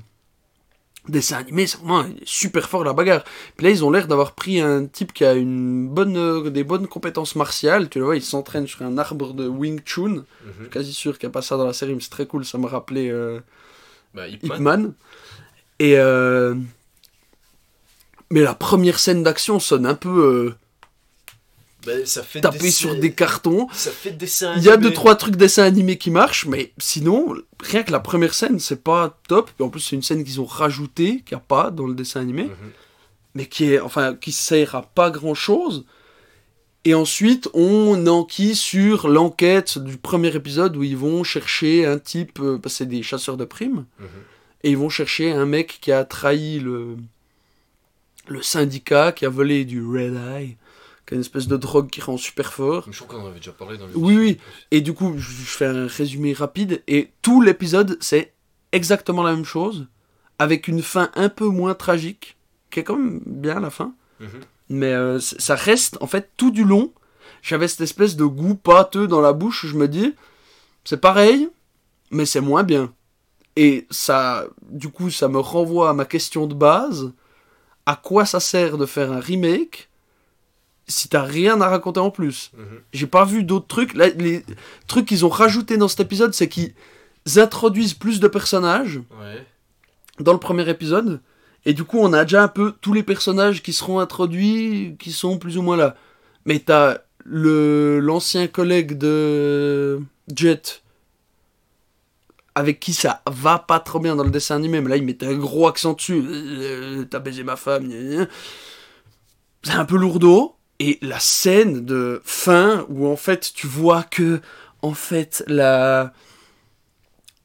dessin animé, c'est vraiment super fort la bagarre. Puis là ils ont l'air d'avoir pris un type qui a une bonne, euh, des bonnes compétences martiales. Tu le vois, il s'entraîne sur un arbre de Wing Chun. mhm. Je suis quasi sûr qu'il n'y a pas ça dans la série, mais c'est très cool. Ça me rappelait. euh, Bah, Ip Man. Hitman. Et euh, mais la première scène d'action sonne un peu euh, Bah, ça fait tapé des- sur des cartons. Ça fait dessin Il y a deux trois trucs dessins animés qui marchent, mais sinon rien que la première scène c'est pas top. Et en plus c'est une scène qu'ils ont rajoutée qu'il n'y a pas dans le dessin animé, Mhm. mais qui est enfin qui sert à pas grand chose. Et ensuite, on enquille sur l'enquête du premier épisode où ils vont chercher un type, euh, c'est des chasseurs de primes, Mhm. et ils vont chercher un mec qui a trahi le, le syndicat, qui a volé du Red Eye, qui une espèce de drogue qui rend super fort. Je crois qu'on en avait déjà parlé dans le. Oui, oui. Et du coup, je je fais un résumé rapide, et tout l'épisode, c'est exactement la même chose, avec une fin un peu moins tragique, qui est quand même bien la fin. Mhm. Mais euh, ça reste, en fait, tout du long, j'avais cette espèce de goût pâteux dans la bouche, où je me dis, c'est pareil, mais c'est moins bien. Et ça, du coup, ça me renvoie à ma question de base, à quoi ça sert de faire un remake? Si t'as rien à raconter en plus Mhm. J'ai pas vu d'autres trucs. Là, les trucs qu'ils ont rajoutés dans cet épisode, c'est qu'ils introduisent plus de personnages Ouais. dans le premier épisode. Et du coup, on a déjà un peu tous les personnages qui seront introduits, qui sont plus ou moins là. Mais t'as le l'ancien collègue de Jet, avec qui ça va pas trop bien dans le dessin animé, mais là il mettait un gros accent dessus. Euh, T'as baisé ma femme. C'est un peu lourdeau. Et la scène de fin où en fait tu vois que en fait la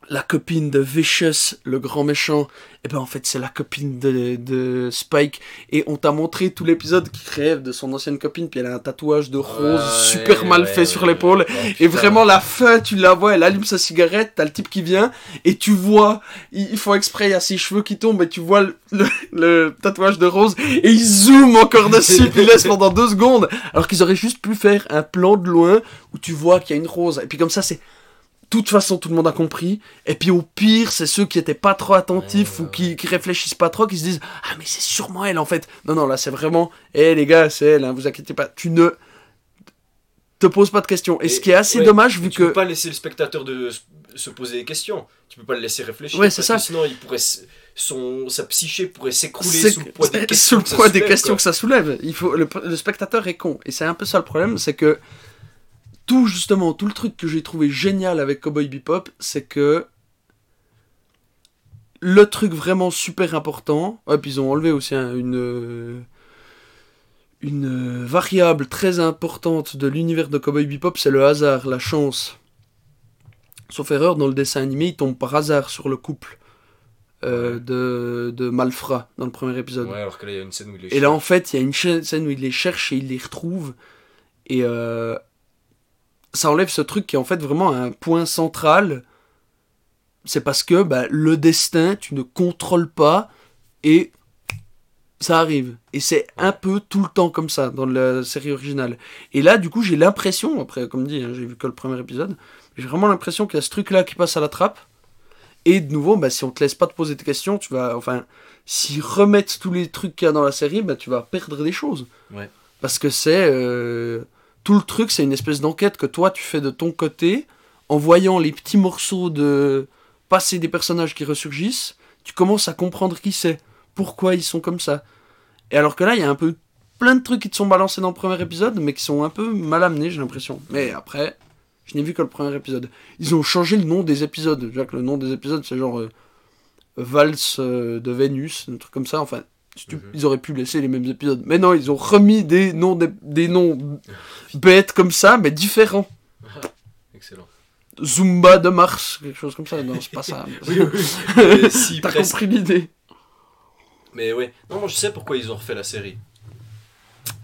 la copine de Vicious, le grand méchant, et ben en fait c'est la copine de, de Spike. Et on t'a montré tout l'épisode qui rêve de son ancienne copine puis elle a un tatouage de rose Ouais, super mal fait ouais, sur l'épaule. Oh, et vraiment la fin tu la vois elle allume sa cigarette t'as le type qui vient et tu vois ils font exprès il y a ses cheveux qui tombent et tu vois le, le- le tatouage de rose et ils zooment encore dessus puis ils laissent pendant deux secondes alors qu'ils auraient juste pu faire un plan de loin où tu vois qu'il y a une rose. Et puis comme ça c'est toute façon, tout le monde a compris. Et puis au pire, c'est ceux qui étaient pas trop attentifs Ouais, ou qui, qui réfléchissent pas trop, qui se disent Ah, mais c'est sûrement elle en fait. Non, non, là c'est vraiment Eh les gars, c'est elle, hein, vous inquiétez pas. Tu ne te poses pas de questions. Et, ce qui est assez ouais, dommage, vu tu que. peux pas laisser le spectateur de se poser des questions. Tu peux pas le laisser réfléchir. Ouais, c'est ça. que sinon, il pourrait son sa psyché pourrait s'écrouler sous le poids des questions. le que ça des soulève, questions que ça soulève. Il faut, le, le spectateur est con. Et c'est un peu ça le problème, c'est que tout justement, tout le truc que j'ai trouvé génial avec Cowboy Bebop, c'est que le truc vraiment super important, et puis ils ont enlevé aussi un- une euh, une euh, variable très importante de l'univers de Cowboy Bebop, c'est le hasard, la chance. Sauf erreur, dans le dessin animé, il tombe par hasard sur le couple euh, Ouais. de, de Malfra dans le premier épisode. Ouais, alors que là, il y a une scène où il est Et là, en fait, il y a une scène où il les cherche et il les retrouve. Et euh, ça enlève ce truc qui est en fait vraiment un point central. C'est parce que bah, le destin, tu ne contrôles pas et ça arrive. Et c'est un peu tout le temps comme ça dans la série originale. Et là, du coup, j'ai l'impression, après, comme dit, hein, j'ai vu que le premier épisode, j'ai vraiment l'impression qu'il y a ce truc-là qui passe à la trappe. Et de nouveau, bah, si on te laisse pas te poser de questions, tu vas. Enfin, s'ils remettent tous les trucs qu'il y a dans la série, bah, tu vas perdre des choses. Ouais. Parce que c'est. euh, tout le truc, c'est une espèce d'enquête que toi, tu fais de ton côté, en voyant les petits morceaux de passé des personnages qui ressurgissent, tu commences à comprendre qui c'est, pourquoi ils sont comme ça. Et alors que là, il y a un peu plein de trucs qui te sont balancés dans le premier épisode, mais qui sont un peu mal amenés, j'ai l'impression. Mais après, je n'ai vu que le premier épisode. Ils ont changé le nom des épisodes. Que le nom des épisodes, c'est genre euh, Valse euh, de Vénus, un truc comme ça. Enfin, ils auraient pu laisser les mêmes épisodes. Mais non, ils ont remis des noms, des, des noms bêtes comme ça, mais différents. Excellent. Zumba de Mars, quelque chose comme ça. Non, c'est pas ça. Oui, oui, si, T'as compris l'idée. Mais ouais. Non, moi, je sais pourquoi ils ont refait la série.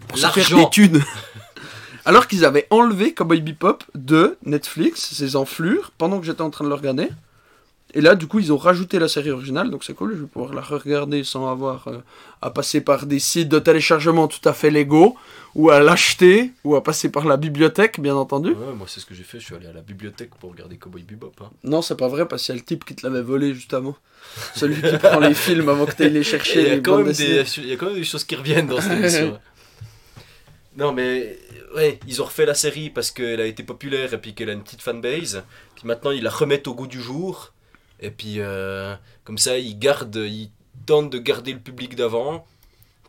Pour se faire des thunes. Alors qu'ils avaient enlevé Cowboy Bebop de Netflix, ses enflures, pendant que j'étais en train de le regarder. Et là, du coup, ils ont rajouté la série originale, donc c'est cool, je vais pouvoir la regarder sans avoir euh, à passer par des sites de téléchargement tout à fait légaux, ou à l'acheter, ou à passer par la bibliothèque, bien entendu. Ouais, moi c'est ce que j'ai fait, je suis allé à la bibliothèque pour regarder Cowboy Bebop. hein. Non, c'est pas vrai, parce qu'il y a le type qui te l'avait volé juste avant. Celui qui prend les films avant que tu les Et chercher. Il y, a les quand même des, il y a quand même des choses qui reviennent dans cette émission. non mais ouais, ils ont refait la série parce qu'elle a été populaire et puis qu'elle a une petite fanbase. Puis maintenant ils la remettent au goût du jour. Et puis euh, comme ça ils gardent, ils tentent de garder le public d'avant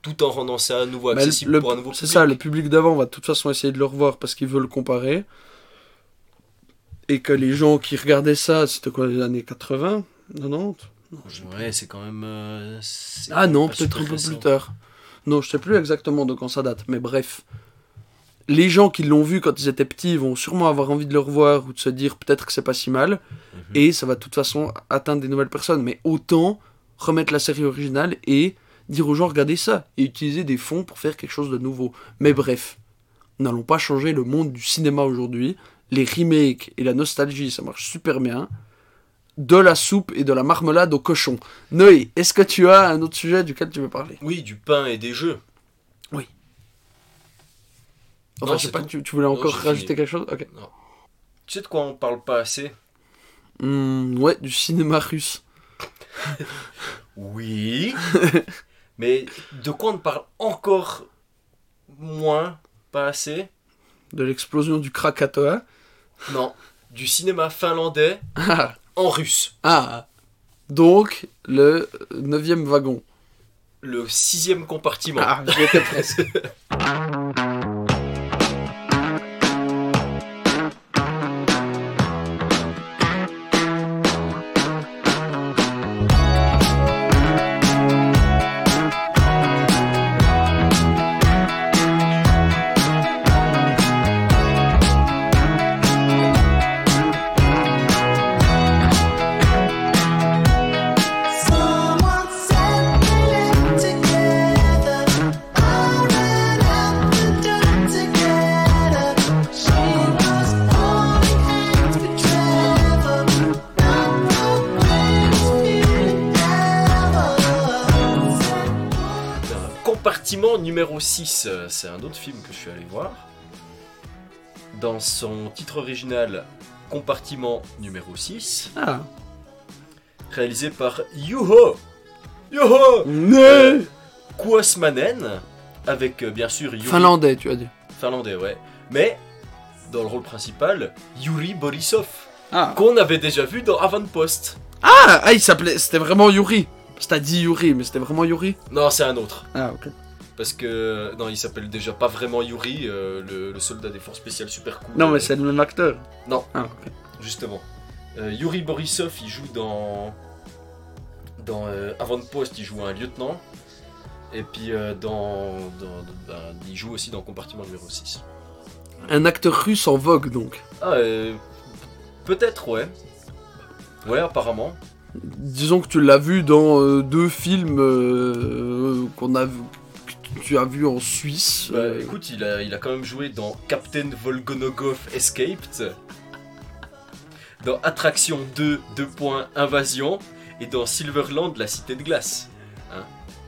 tout en rendant ça à nouveau accessible le- pour un nouveau C'est public. ça, le public d'avant va de toute façon essayer de le revoir parce qu'ils veulent comparer. Et que les gens qui regardaient ça, c'était quoi, les années 80 90 Ouais, c'est quand même. euh, c'est Ah non, peut-être un peu plus tard. Non, je sais plus exactement de quand ça date, mais bref. Les gens qui l'ont vu quand ils étaient petits vont sûrement avoir envie de le revoir ou de se dire peut-être que c'est pas si mal. Mhm. Et ça va de toute façon atteindre des nouvelles personnes. Mais autant remettre la série originale et dire aux gens regardez ça et utiliser des fonds pour faire quelque chose de nouveau. Mais bref, n'allons pas changer le monde du cinéma aujourd'hui. Les remakes et la nostalgie, ça marche super bien. De la soupe et de la marmelade au cochon. Noé, est-ce que tu as un autre sujet duquel tu veux parler? Oui, du pain et des jeux. Enfin, Non, je sais c'est pas, tout. tu, tu voulais encore rajouter fini. quelque chose Ok. Tu sais de quoi on parle pas assez? Hmm, ouais, du cinéma russe. Oui. mais de quoi on parle encore moins, pas assez? De l'explosion du Krakatoa. Non. Du cinéma finlandais Ah, en russe. ah. Donc, le neuvième wagon. Le sixième compartiment. Ah, j'y étais presque. 6, euh, c'est un autre film que je suis allé voir. Dans son titre original, Compartiment numéro 6, Ah. réalisé par Juho Juho Ne Kuosmanen, avec euh, bien sûr Yuri Finlandais, tu as dit. finlandais, ouais. Mais dans le rôle principal, Yuri Borisov, Ah. qu'on avait déjà vu dans Avant-Post. Ah, ah, il s'appelait. C'était vraiment Yuri. C'était dit Yuri, mais c'était vraiment Yuri. Non, c'est un autre. Ah, ok. Parce que, non, il s'appelle déjà pas vraiment Yuri, euh, le, le soldat des forces spéciales super cool. Non, mais c'est le même acteur. Non. Ah. Justement. Euh, Yuri Borisov, il joue dans. Dans euh, Avant-Post, il joue un lieutenant. Et puis euh, dans. dans- ben, il joue aussi dans Compartiment numéro 6. Un acteur russe en vogue, donc. Ah, euh, peut-être, ouais. Ouais, apparemment. Disons que tu l'as vu dans euh, deux films euh, qu'on a vu, tu as vu en Suisse. Bah, euh, écoute, il a, il a quand même joué dans Captain Volgonogov Escaped, dans Attraction 2, 2 points, Invasion, et dans Silverland, la cité de glace.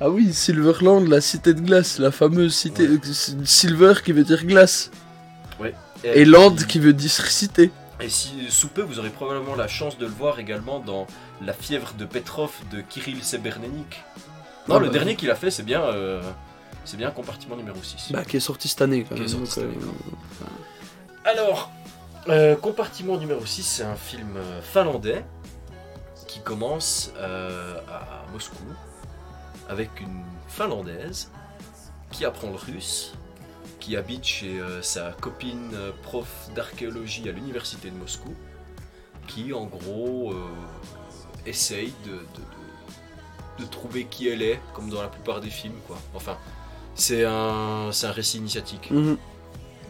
Ah oui, Silverland, la cité de glace, la fameuse cité. Ouais. euh, Silver qui veut dire glace. Et puis- Land qui veut dire cité. Et si sous peu, vous aurez probablement la chance de le voir également dans La fièvre de Petrov de Kirill Sebernenik. Non, Ah le bah. dernier qu'il a fait, c'est bien, euh, c'est bien compartiment numéro 6. Bah, qui est sorti cette année quand même. sorti. Alors, euh, compartiment numéro 6, c'est un film euh, finlandais qui commence euh, à Moscou avec une finlandaise qui apprend le russe, qui habite chez euh, sa copine prof d'archéologie à l'université de Moscou, qui en gros essaye de, de- de- de trouver qui elle est, comme dans la plupart des films, quoi. Enfin, c'est un, c'est un récit initiatique, mhm.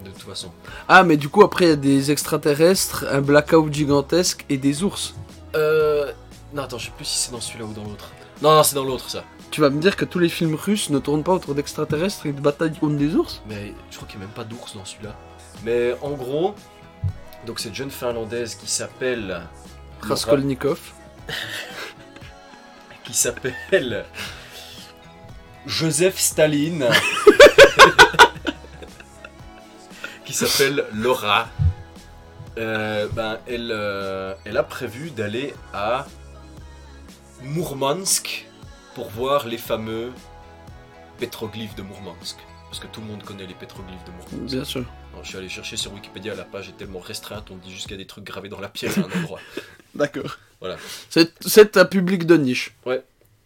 de toute façon. Ah, mais du coup, après, il y a des extraterrestres, un blackout gigantesque et des ours. Euh. Non, attends, je sais plus si c'est dans celui-là ou dans l'autre. Non, non, c'est dans l'autre, ça. Tu vas me dire que tous les films russes ne tournent pas autour d'extraterrestres et de batailles contre des ours? Mais je crois qu'il n'y a même pas d'ours dans celui-là. Mais en gros, donc cette jeune finlandaise qui s'appelle. Raskolnikov. qui s'appelle Joseph Staline, qui s'appelle Laura. Euh, ben, elle, euh, elle a prévu d'aller à Mourmansk pour voir les fameux pétroglyphes de Mourmansk. Parce que tout le monde connaît les pétroglyphes de Mourmansk. Bien sûr. Alors, je suis allé chercher sur Wikipédia, la page est tellement restreinte, on dit jusqu'à des trucs gravés dans la pierre à un endroit. D'accord. Voilà. C'est c'est un public de niche.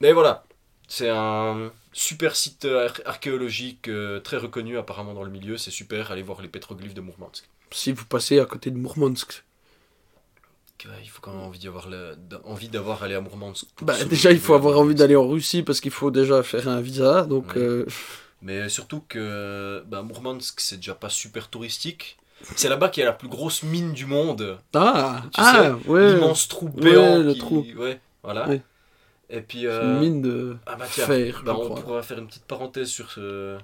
Mais voilà, c'est un super site ar- archéologique euh, très reconnu apparemment dans le milieu, c'est super, allez voir les pétroglyphes de Mourmansk. Si vous passez à côté de Mourmansk. Que, Il faut quand même envie d'avoir envie d'avoir à Mourmansk. Bah, déjà, il faut avoir envie d'aller en Russie parce qu'il faut déjà faire un visa. Donc, Ouais. euh, Mais surtout que bah, Mourmansk, c'est déjà pas super touristique. C'est là-bas qu'il y a la plus grosse mine du monde. Ah, Tu ah ouais. L'immense trou Ouais, béant. le qui- trou. Ouais, voilà. Ouais. Et puis. Euh, une mine de Ah bah tiens, fer, bah, on pourra faire une petite parenthèse sur ce-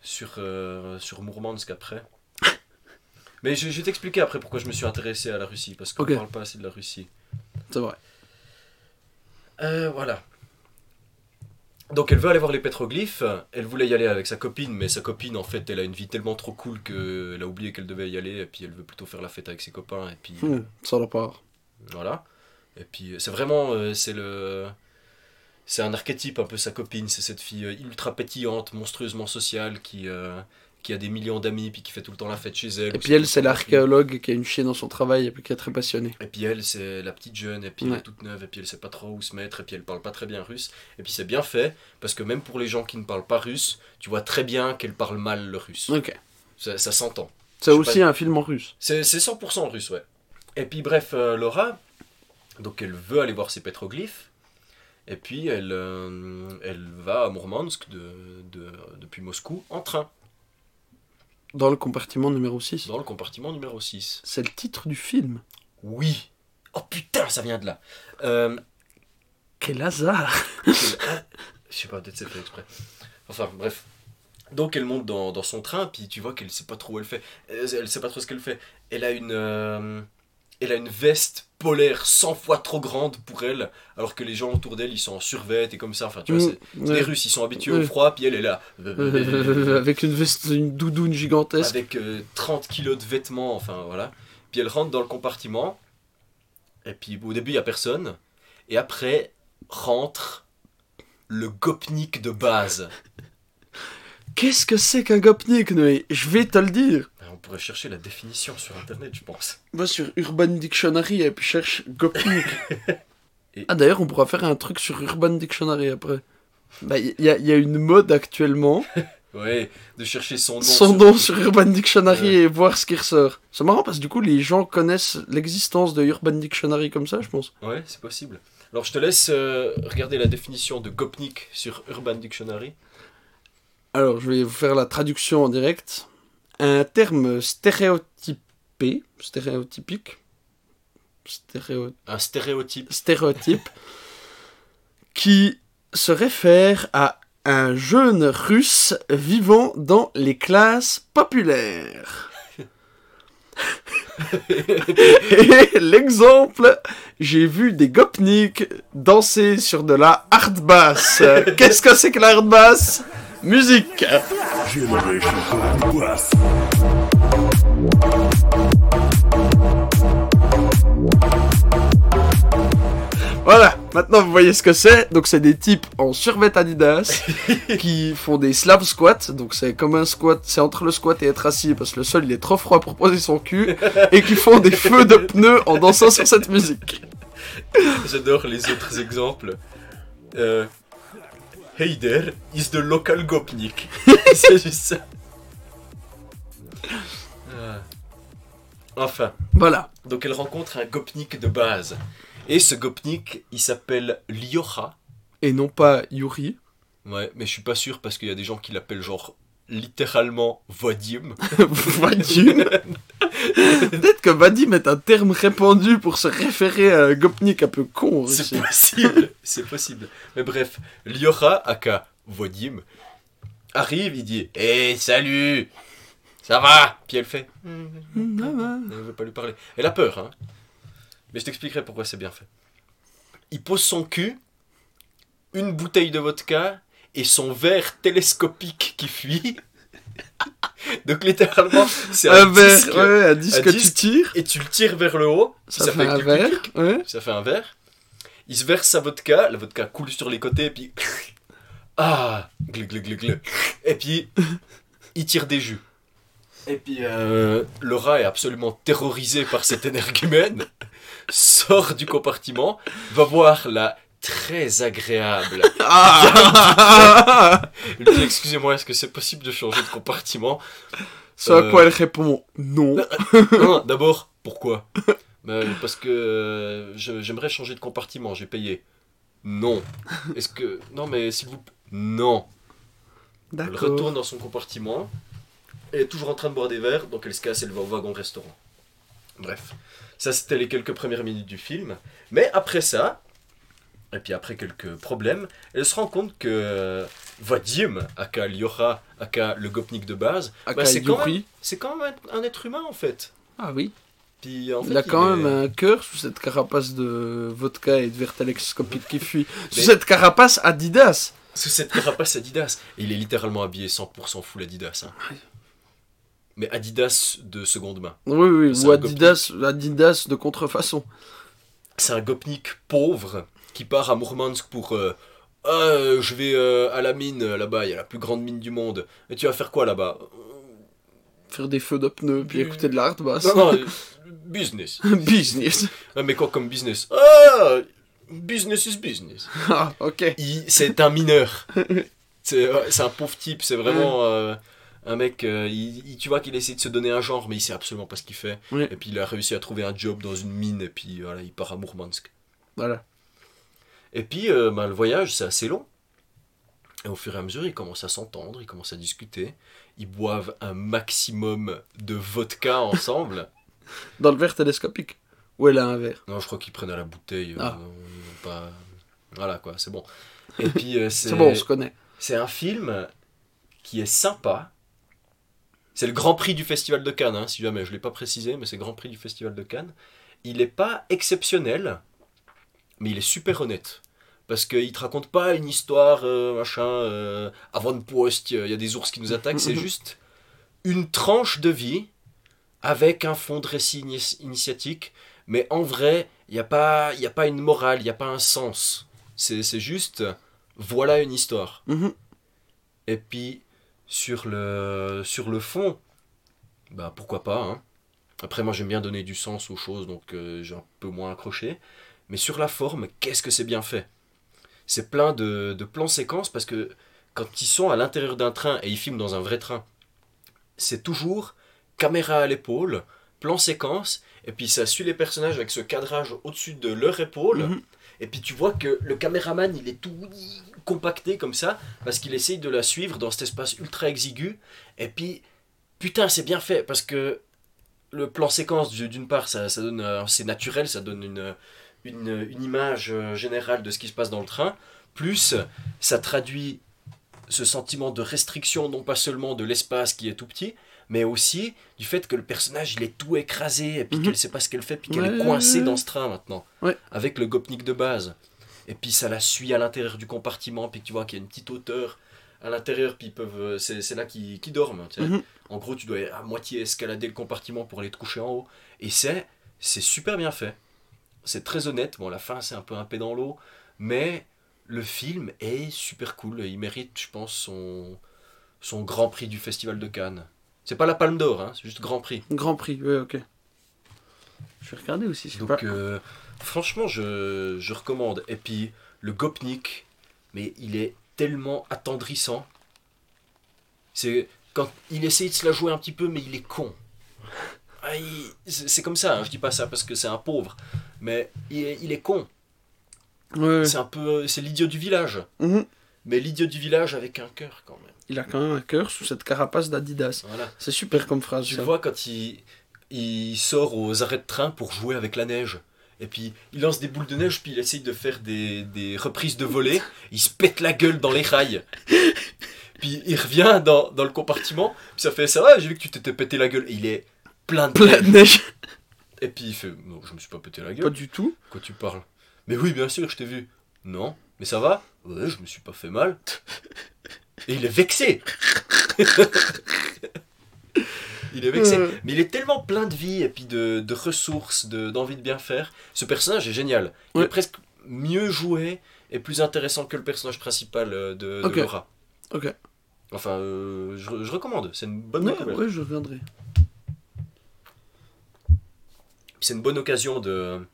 sur euh, sur Mourmansk après. Mais je, je vais t'expliquer après pourquoi je me suis intéressé à la Russie parce qu'on Ok. parle pas assez de la Russie. C'est vrai. Euh, voilà. Donc elle veut aller voir les pétroglyphes. Elle voulait y aller avec sa copine, mais sa copine en fait elle a une vie tellement trop cool qu'elle a oublié qu'elle devait y aller et puis elle veut plutôt faire la fête avec ses copains et puis Hmm, ça la part. Voilà. Et puis c'est vraiment euh, c'est le c'est un archétype un peu sa copine, c'est cette fille euh, ultra pétillante, monstrueusement sociale qui euh, qui a des millions d'amis puis qui fait tout le temps la fête chez elle. Et puis elle, c'est l'archéologue qui a une chienne dans son travail et puis qui est très passionnée. Et puis elle c'est la petite jeune et puis elle est toute neuve et puis elle sait pas trop où se mettre et puis elle parle pas très bien russe et puis c'est bien fait parce que même pour les gens qui ne parlent pas russe, tu vois très bien qu'elle parle mal le russe. Ok. Ça, ça s'entend. C'est aussi un film en russe. C'est c'est 100% russe, ouais. Et puis bref, euh, Laura, donc elle veut aller voir ces pétroglyphes. Et puis elle, euh, elle va à Mourmansk de, de- depuis Moscou en train, Dans le compartiment numéro 6. dans le compartiment numéro 6. C'est le titre du film. Oui. Oh putain, ça vient de là. Euh, Quel hasard quel- je sais pas, peut-être c'est fait exprès. Enfin, bref. Donc elle monte dans, dans son train, puis tu vois qu'elle sait pas trop où elle fait. Elle, elle sait pas trop ce qu'elle fait. Elle a une, euh, elle a une veste polaire 100 fois trop grande pour elle, alors que les gens autour d'elle ils sont en survêt et comme ça. Enfin, tu vois, c'est- Mm, ouais. les Russes ils sont habitués Ouais. au froid, puis elle est là. Euh, Avec une veste, une doudoune gigantesque. avec euh, 30 kilos de vêtements, enfin voilà. Puis elle rentre dans le compartiment, et puis au début il y a personne, et après rentre le gopnik de base. Qu'est-ce que c'est qu'un gopnik, Noé? Je vais te le dire. On pourrait chercher la définition sur internet, je pense. Va sur Urban Dictionary et puis cherche gopnik. Et- Ah d'ailleurs, on pourra faire un truc sur Urban Dictionary après. Bah, il y, a- y a une mode actuellement, Ouais, de chercher son nom. son sur- nom sur Urban Dictionary Ouais. et voir ce qui ressort. C'est marrant parce que du coup, les gens connaissent l'existence de Urban Dictionary comme ça, je pense. Ouais, c'est possible. Alors je te laisse euh, regarder la définition de gopnik sur Urban Dictionary. Alors, je vais vous faire la traduction en direct. Un terme stéréotypé, stéréotypique, stéréo- Un stéréotype. stéréotype, qui se réfère à un jeune russe vivant dans les classes populaires. Et l'exemple, j'ai vu des gopniks danser sur de la hard bass. Qu'est-ce que c'est que la hard bass Musique. Voilà, maintenant vous voyez ce que c'est. Donc c'est des types en survêt Adidas qui font des slab squats. Donc c'est comme un squat, c'est entre le squat et être assis parce que le sol il est trop froid pour poser son cul et qui font des feux de pneus en dansant sur cette musique. J'adore les autres exemples. Euh, hey there is the local gopnik. c'est juste ça. Ah. Enfin, Voilà. donc elle rencontre un gopnik de base. Et ce gopnik, il s'appelle Lyocha. Et non pas Yuri. Ouais, mais je suis pas sûr parce qu'il y a des gens qui l'appellent genre littéralement Vadim. Vadim. Peut-être que Vadim est un terme répandu pour se référer à un gopnik un peu con. C'est possible, c'est possible. Mais bref, Lyocha, aka Vadim, arrive, il dit Hé, salut Ça va Puis elle fait Mm, ah ouais. Elle ne veut pas lui parler. Elle a peur, hein. Mais je t'expliquerai pourquoi c'est bien fait. il pose son cul, une bouteille de vodka et son verre télescopique qui fuit. Donc littéralement, c'est un, Un verre, disque, ouais, un disque un que tu tires, et tu le tires vers le haut, ça, fait un verre. clic, Ouais. ça fait un verre. Il se verse sa vodka, la vodka coule sur les côtés, et puis. Ah glou, glou, glou, glou. Et puis, il tire des jus. Et puis, euh, Laura est absolument terrorisée par cet énergumène, sort du compartiment, va voir la très agréable. Ah Excusez-moi, est-ce que c'est possible de changer de compartiment Ce à Euh, quoi elle répond non. Non, d'abord, pourquoi? Bah, Parce que euh, j'aimerais changer de compartiment, j'ai payé. Non. Est-ce que. Non, mais s'il vous plaît. Non. Elle retourne dans son compartiment. Elle est toujours en train de boire des verres, donc elle se casse, elle va au wagon-restaurant. Bref. Ça, c'était les quelques premières minutes du film. Mais après ça, et puis après quelques problèmes, elle se rend compte que euh, Vadim, aka Liora, aka le gopnik de base, bah, c'est quand, même- quand même un être humain en fait. Ah oui. Puis, en fait, il a quand même un cœur sous cette carapace de vodka et de télescopique qui fuit. Sous Mais- cette carapace Adidas. Sous cette carapace Adidas. Et il est littéralement habillé 100% full Adidas. hein. Mais Adidas de seconde main. Oui, oui, ou Adidas, Adidas de contrefaçon. C'est un gopnik pauvre qui part à Mourmansk pour. euh, Ah, je vais euh, à la mine là-bas, il y a la plus grande mine du monde. Et tu vas faire quoi là-bas? Faire des feux de pneus, puis Du- écouter de la hard bass. Non, non, euh, business. Business. Mais quoi comme business? Ah Business is business. Ah, ok. C'est un mineur. C'est un pauvre type, c'est vraiment euh, un mec. euh, il- il- tu vois qu'il essaie de se donner un genre, mais il sait absolument pas ce qu'il fait. Et puis il a réussi à trouver un job dans une mine, et puis voilà, il part à Mourmansk. Voilà. Et puis euh, bah, le voyage, c'est assez long. Et au fur et à mesure, ils commencent à s'entendre, ils commencent à discuter. Ils boivent un maximum de vodka ensemble. Dans le verre télescopique. Ou elle a un verre. non, je crois qu'ils prennent à la bouteille. euh, Ah. pas... Voilà quoi, c'est bon. Et puis euh, c'est C'est bon, on se connaît. c'est un film qui est sympa. C'est le Grand Prix du Festival de Cannes, hein, si jamais je ne l'ai pas précisé, mais c'est le Grand Prix du Festival de Cannes. Il n'est pas exceptionnel, mais il est super honnête. Parce qu'il te raconte pas une histoire, euh, machin, euh, avant de poste, il y a des ours qui nous attaquent, c'est juste une tranche de vie avec un fond de récit ini- initiatique, mais en vrai, il n'y a, pas- il y a pas une morale, il n'y a pas un sens. C'est c'est juste, voilà une histoire. Mhm. Et puis, sur le, sur le fond, bah pourquoi pas. hein. Après, moi j'aime bien donner du sens aux choses, donc euh, j'ai un peu moins accroché. Mais sur la forme, qu'est-ce que c'est bien fait? C'est plein de, de plans séquences parce que quand ils sont à l'intérieur d'un train et ils filment dans un vrai train, c'est toujours caméra à l'épaule, plan séquence, et puis ça suit les personnages avec ce cadrage au-dessus de leur épaule. Mhm. Et puis tu vois que le caméraman, il est tout compacté comme ça, parce qu'il essaye de la suivre dans cet espace ultra exigu. Et puis, putain, c'est bien fait, parce que le plan séquence, du- d'une part, ça, ça donne, euh, c'est naturel, ça donne une, une, une image euh, générale de ce qui se passe dans le train. Plus, ça traduit ce sentiment de restriction, non pas seulement de l'espace qui est tout petit, mais aussi du fait que le personnage il est tout écrasé et puis Mhm. qu'elle sait pas ce qu'elle fait puis qu'elle Ouais, est coincée ouais, dans ce train maintenant avec le gopnik de base et puis ça la suit à l'intérieur du compartiment puis tu vois qu'il y a une petite hauteur à l'intérieur puis ils peuvent euh, c'est là qu'ils qu'ils dorment tu sais. Mhm. en gros tu dois à moitié escalader le compartiment pour aller te coucher en haut et c'est c'est super bien fait c'est très honnête bon la fin c'est un peu un peu dans l'eau mais le film est super cool. Il mérite je pense son son grand prix du festival de Cannes. C'est pas la Palme d'Or hein, c'est juste grand prix. Grand prix, ouais, ok. Je vais regarder aussi, c'est donc pas... euh, franchement je, je recommande. Et puis le Gopnik mais il est tellement attendrissant. C'est quand il essaye de se la jouer un petit peu mais il est con c'est c'est comme ça hein, je dis pas ça parce que c'est un pauvre mais il est, il est con Ouais, ouais. c'est un peu c'est l'idiot du village Mhm. mais l'idiot du village avec un cœur quand même Il a quand même un cœur sous cette carapace d'Adidas. voilà C'est super comme phrase, Tu ça. vois quand il, il sort aux arrêts de train pour jouer avec la neige. Et puis il lance des boules de neige, puis il essaye de faire des, des reprises de volée. Il se pète la gueule dans les rails. Puis il revient dans, dans le compartiment. Puis ça fait ça va, j'ai vu que tu t'étais pété la gueule. Et il est plein de Plein de neige. Et puis il fait non, je me suis pas pété la Pas gueule. du tout. Quoi tu parles Mais oui, bien sûr, je t'ai vu. Non, mais ça va Ouais, je me suis pas fait mal. Et il est vexé. il est vexé. Euh. Mais il est tellement plein de vie et puis de, de ressources, de- d'envie de bien faire. Ce personnage est génial. Il Ouais. est presque mieux joué et plus intéressant que le personnage principal euh, de, de Ok. Laura. Ok. Enfin, euh, je, je recommande. C'est une bonne Ouais, ouais, je reviendrai. C'est une bonne occasion de,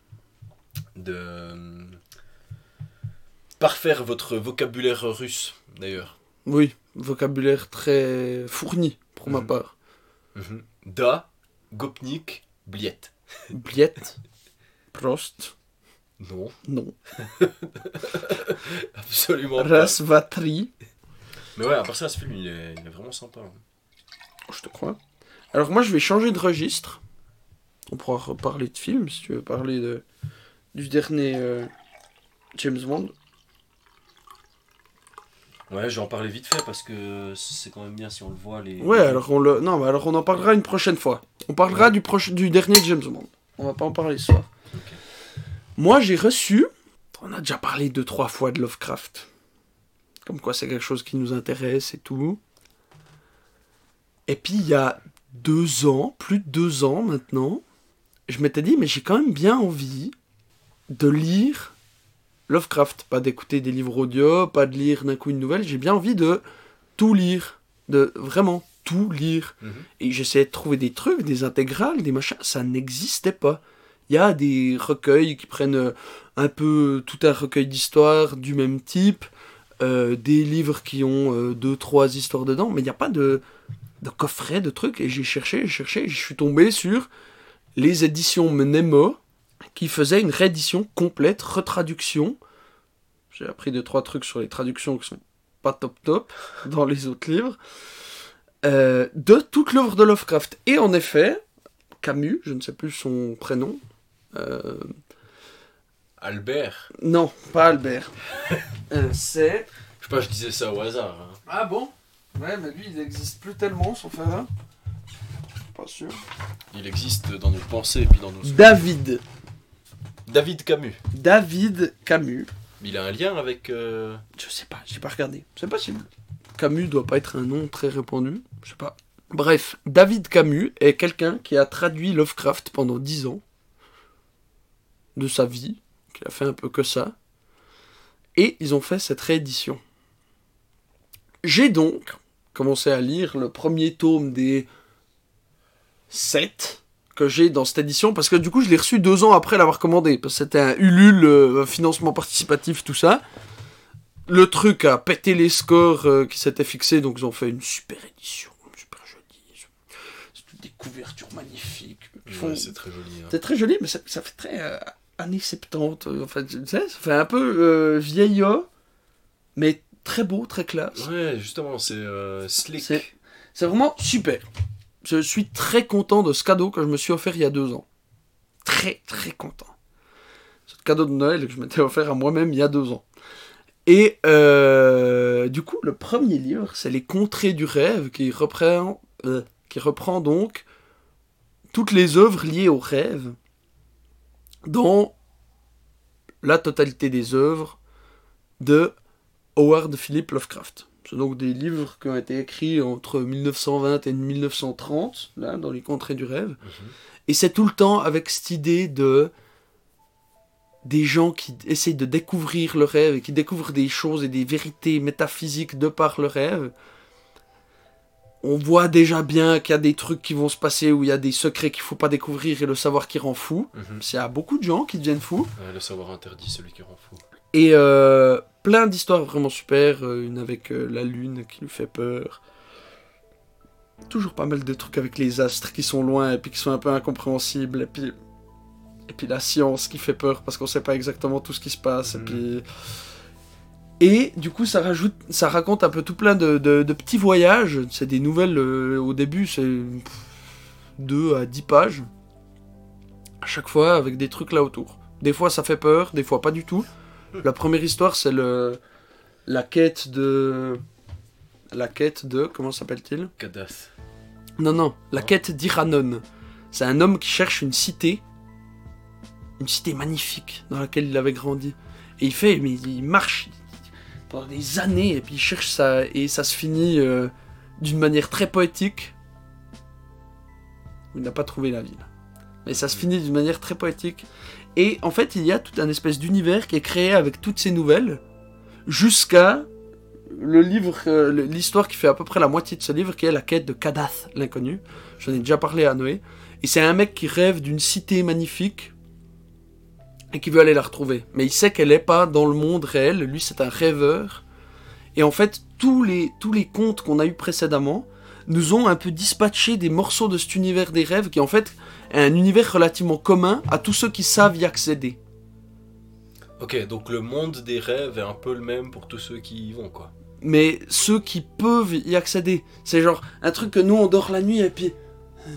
de parfaire votre vocabulaire russe, d'ailleurs. Oui, vocabulaire très fourni pour ma Mhm. part. Da, Gopnik, Bliet. Bliet, Prost, Non, non. absolument pas. Rasvatri, Mais ouais, à part ça, ce film, il est, il est vraiment sympa. hein. je te crois. Alors moi, je vais changer de registre. On pourra reparler de film si tu veux parler de du dernier euh, James Bond. Ouais, je vais en parler vite fait parce que c'est quand même bien si on le voit. Les... Ouais, alors on le non, mais alors on en parlera une prochaine fois. On parlera du proche du dernier James Bond. On va pas en parler ce soir. Moi, j'ai reçu. On a déjà parlé deux trois fois de Lovecraft. Comme quoi, c'est quelque chose qui nous intéresse et tout. Et puis il y a deux ans, plus de deux ans maintenant, je m'étais dit mais j'ai quand même bien envie de lire Lovecraft, pas d'écouter des livres audio, pas de lire d'un coup une nouvelle. J'ai bien envie de tout lire, de vraiment tout lire. Mhm. Et j'essayais de trouver des trucs, des intégrales, des machins, ça n'existait pas. Il y a des recueils qui prennent euh, un peu tout un recueil d'histoires du même type, euh, des livres qui ont euh, deux, trois histoires dedans, mais il n'y a pas de, de coffret, de trucs. Et j'ai cherché, j'ai cherché, je suis tombé sur les éditions Mnemo qui faisaient une réédition complète, retraduction. J'ai appris deux, trois trucs sur les traductions qui sont pas top top dans les autres livres. Euh, de toute l'œuvre de Lovecraft. Et en effet, Camus, je ne sais plus son prénom. euh, Albert. non, pas Albert. Euh, c'est. Je sais pas, je disais ça au hasard. hein. Ah bon? Ouais, mais lui, il n'existe plus tellement, son frère. Pas sûr. Il existe dans nos pensées et puis dans nos. David. David Camus. David Camus. Il a un lien avec. euh, Je sais pas, j'ai pas regardé. C'est possible. Camus doit pas être un nom très répandu. Je sais pas. Bref, David Camus est quelqu'un qui a traduit Lovecraft pendant 10 ans de sa vie, qui a fait un peu que ça. Et ils ont fait cette réédition. J'ai donc commencé à lire le premier tome des 7 que j'ai dans cette édition, parce que du coup je l'ai reçu deux ans après l'avoir commandé, parce que c'était un Ulule, euh, financement participatif, tout ça. Le truc a pété les scores euh, qui s'étaient fixés, donc ils ont fait une super édition, super jolie. C'est une découverture magnifique. Ils font- ouais, c'est très joli. hein. c'est très joli, mais ça, ça fait très euh, années 70. euh, Enfin, tu sais, ça fait un peu vieillot, mais très beau, très classe. Ouais, justement, c'est slick. C'est vraiment super. Je suis très content de ce cadeau que je me suis offert il y a deux ans. Très, très content. Le cadeau de Noël que je m'étais offert à moi-même il y a deux ans. Et euh, du coup, le premier livre, c'est Les Contrées du rêve, qui reprend, euh, qui reprend donc toutes les œuvres liées au rêve dans la totalité des œuvres de Howard Philip Lovecraft. Donc des livres qui ont été écrits entre 1920 et 1930, là, dans les contrées du rêve. Et c'est tout le temps avec cette idée de des gens qui essayent de découvrir le rêve et qui découvrent des choses et des vérités métaphysiques de par le rêve. On voit déjà bien qu'il y a des trucs qui vont se passer où il y a des secrets qu'il faut pas découvrir et le savoir qui rend fou. Mhm. Il y a beaucoup de gens qui deviennent fous. Ouais, le savoir interdit, celui qui rend fou. Et euh, plein d'histoires vraiment super. euh, une avec euh, la lune qui lui fait peur. Toujours pas mal de trucs avec les astres qui sont loin et puis qui sont un peu incompréhensibles. Et puis, et puis la science qui fait peur parce qu'on sait pas exactement tout ce qui se passe. Et puis. Et du coup, ça rajoute, ça raconte un peu tout plein de, de- de petits voyages. C'est des nouvelles. euh, au début, c'est 2 à 10 pages. À chaque fois, avec des trucs là autour. Des fois, ça fait peur, des fois, pas du tout. La première histoire, c'est le la quête de la quête de comment s'appelle-t-il? Kadath. Non non, la quête d'Iranon. C'est un homme qui cherche une cité, une cité magnifique dans laquelle il avait grandi. Et il fait, mais il marche pendant des années et puis il cherche ça et ça se finit euh, d'une manière très poétique. Il n'a pas trouvé la ville. Mais ça se finit d'une manière très poétique. Et en fait, il y a tout un espèce d'univers qui est créé avec toutes ces nouvelles jusqu'à le livre, euh, l'histoire qui fait à peu près la moitié de ce livre, qui est la quête de Kadath, l'inconnu. J'en ai déjà parlé à Noé. Et c'est un mec qui rêve d'une cité magnifique et qui veut aller la retrouver. Mais il sait qu'elle n'est pas dans le monde réel. Lui, c'est un rêveur. Et en fait, tous les, tous les contes qu'on a eus précédemment nous ont un peu dispatché des morceaux de cet univers des rêves qui, en fait, est un univers relativement commun à tous ceux qui savent y accéder. Ok, donc le monde des rêves est un peu le même pour tous ceux qui y vont, quoi. mais ceux qui peuvent y accéder. C'est genre un truc que nous on dort la nuit et puis euh,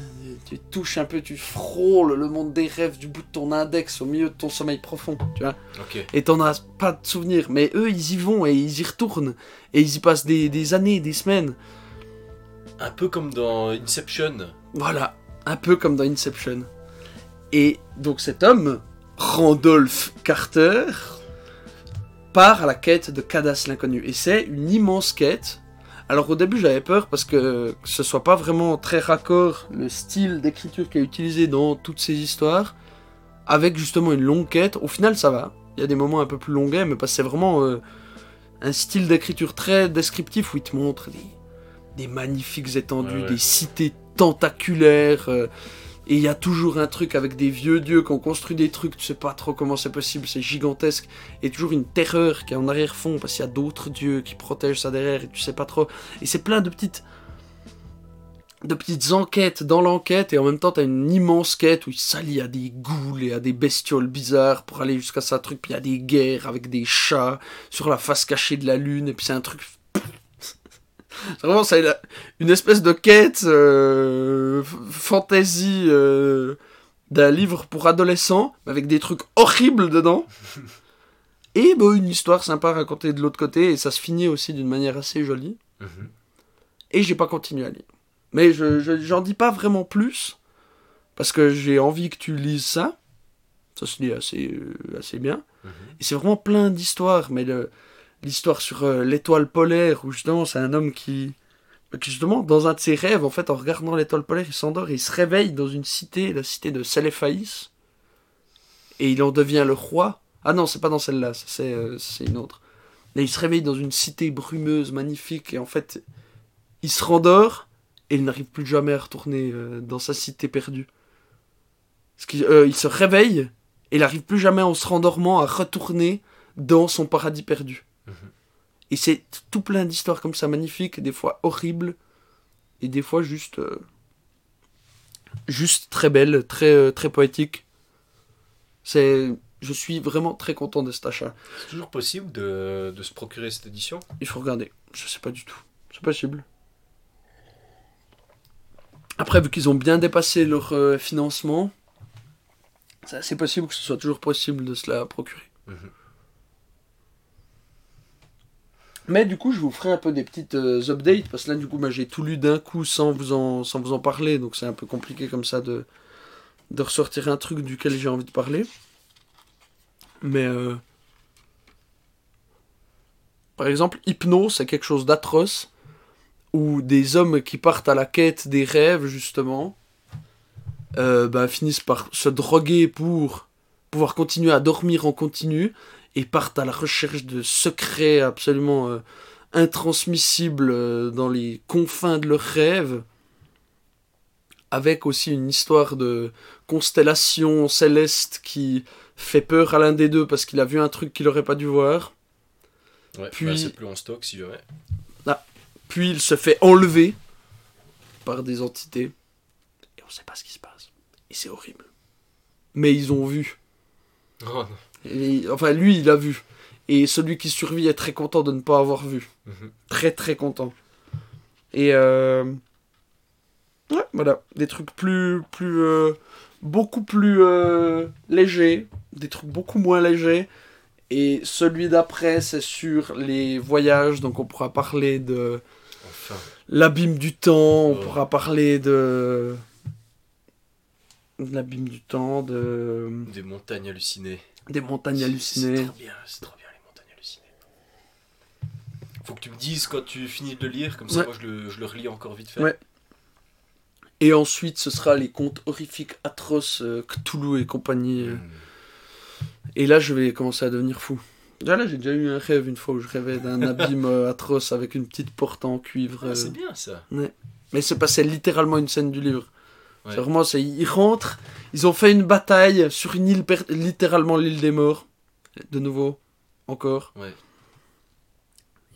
tu touches un peu, tu frôles le monde des rêves du bout de ton index au milieu de ton sommeil profond, tu vois. Ok. Et t'en as pas de souvenir, mais eux ils y vont et ils y retournent et ils y passent des, des années, des semaines. Un peu comme dans Inception. Voilà, un peu comme dans Inception. Et donc cet homme, Randolph Carter, part à la quête de Cadas l'inconnu. Et c'est une immense quête. Alors au début j'avais peur parce que, ce soit pas vraiment très raccord le style d'écriture qui est utilisé dans toutes ces histoires, avec justement une longue quête. Au final ça va. Il y a des moments un peu plus longuets, mais parce que c'est vraiment euh, un style d'écriture très descriptif où il te montre des, des magnifiques étendues, Ouais, des cités tentaculaires. euh, et il y a toujours un truc avec des vieux dieux qui ont construit des trucs, tu sais pas trop comment c'est possible, c'est gigantesque. Et toujours une terreur qui est en arrière-fond parce qu'il y a d'autres dieux qui protègent ça derrière et tu sais pas trop. Et c'est plein de petites de petites enquêtes dans l'enquête et en même temps t'as une immense quête où il s'allie à des ghouls et à des bestioles bizarres pour aller jusqu'à ça truc puis il y a des guerres avec des chats sur la face cachée de la lune et puis c'est un truc c'est vraiment une espèce de quête euh, fantasy euh, d'un livre pour adolescents avec des trucs horribles dedans et bah, une histoire sympa racontée de l'autre côté et ça se finit aussi d'une manière assez jolie Mhm. et j'ai pas continué à lire. Mais je, je- j'en dis pas vraiment plus, parce que j'ai envie que tu lises ça. Ça se lit assez, euh, assez bien. Mhm. Et c'est vraiment plein d'histoires, mais le- l'histoire sur euh, l'étoile polaire, où justement c'est un homme qui, justement, dans un de ses rêves, en fait, en regardant l'étoile polaire, il s'endort et il se réveille dans une cité, la cité de Saléphaïs, et il en devient le roi. Ah non, c'est pas dans celle-là, euh, c'est une autre. Mais il se réveille dans une cité brumeuse, magnifique, et en fait, il se rendort, et il n'arrive plus jamais à retourner euh, dans sa cité perdue. Il se réveille, et il n'arrive plus jamais en se rendormant à retourner dans son paradis perdu. Et c'est tout plein d'histoires comme ça magnifiques, des fois horribles, et des fois juste... euh, juste très belles, très, euh, très poétiques. C'est... Je suis vraiment très content de cet achat. C'est toujours possible de, de se procurer cette édition? Il faut regarder. Je sais pas du tout. C'est possible. Après, vu qu'ils ont bien dépassé leur euh, financement, c'est possible que ce soit toujours possible de se la procurer. Mhm. Mais du coup, je vous ferai un peu des petites euh, updates, parce que là, du coup, bah, j'ai tout lu d'un coup sans vous en, sans vous en parler, donc c'est un peu compliqué comme ça de, de ressortir un truc duquel j'ai envie de parler. Mais... euh, par exemple, Hypno, c'est quelque chose d'atroce, où des hommes qui partent à la quête des rêves, justement, euh, bah, finissent par se droguer pour pouvoir continuer à dormir en continu, et partent à la recherche de secrets absolument euh, intransmissibles euh, dans les confins de leurs rêves, avec aussi une histoire de constellation céleste qui fait peur à l'un des deux parce qu'il a vu un truc qu'il aurait pas dû voir. Ouais, Puis- bah, c'est plus en stock si jamais. Puis il se fait enlever par des entités. Et on sait pas ce qui se passe. Et c'est horrible. Mais ils ont vu. Oh, non. Et- enfin, lui, il a vu. Et celui qui survit est très content de ne pas avoir vu. Mhm. Très, très content. Et euh... Ouais, voilà. Des trucs plus... plus euh, Beaucoup plus euh, légers. Des trucs beaucoup moins légers. Et celui d'après, c'est sur les voyages. Donc on pourra parler de Enfin. l'abîme du temps. On Oh. pourra parler de... de l'abîme du temps, de Des montagnes hallucinées. Des montagnes hallucinées. C'est trop bien, c'est trop bien les montagnes hallucinées. Faut que tu me dises quand tu finis de le lire, comme ça Ouais. moi je le, je le relis encore vite fait. Ouais. Et ensuite, ce sera les contes horrifiques atroces, euh, Cthulhu et compagnie. euh. Mm. Et là, je vais commencer à devenir fou. Déjà là, j'ai déjà eu un rêve une fois où je rêvais d'un abîme euh, atroce avec une petite porte en cuivre. Ah, euh. c'est bien ça. Mais c'est passé littéralement une scène du livre. Ouais. C'est vraiment, ils rentrent, ils ont fait une bataille sur une île, littéralement l'île des morts. De nouveau, encore. Ouais.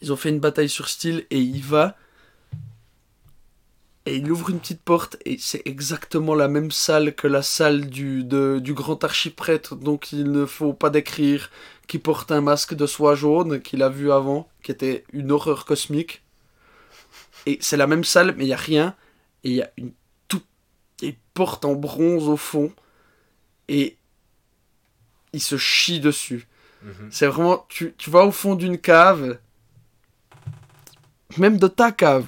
Ils ont fait une bataille sur île et il va. Et il ouvre une petite porte et c'est exactement la même salle que la salle du, de- du grand archiprêtre, donc il ne faut pas décrire, qui porte un masque de soie jaune qu'il a vu avant, qui était une horreur cosmique. Et c'est la même salle, mais il n'y a rien. Et il y a une une porte en bronze au fond. Et il se chie dessus. Mhm. C'est vraiment, tu, tu vas au fond d'une cave, même de ta cave.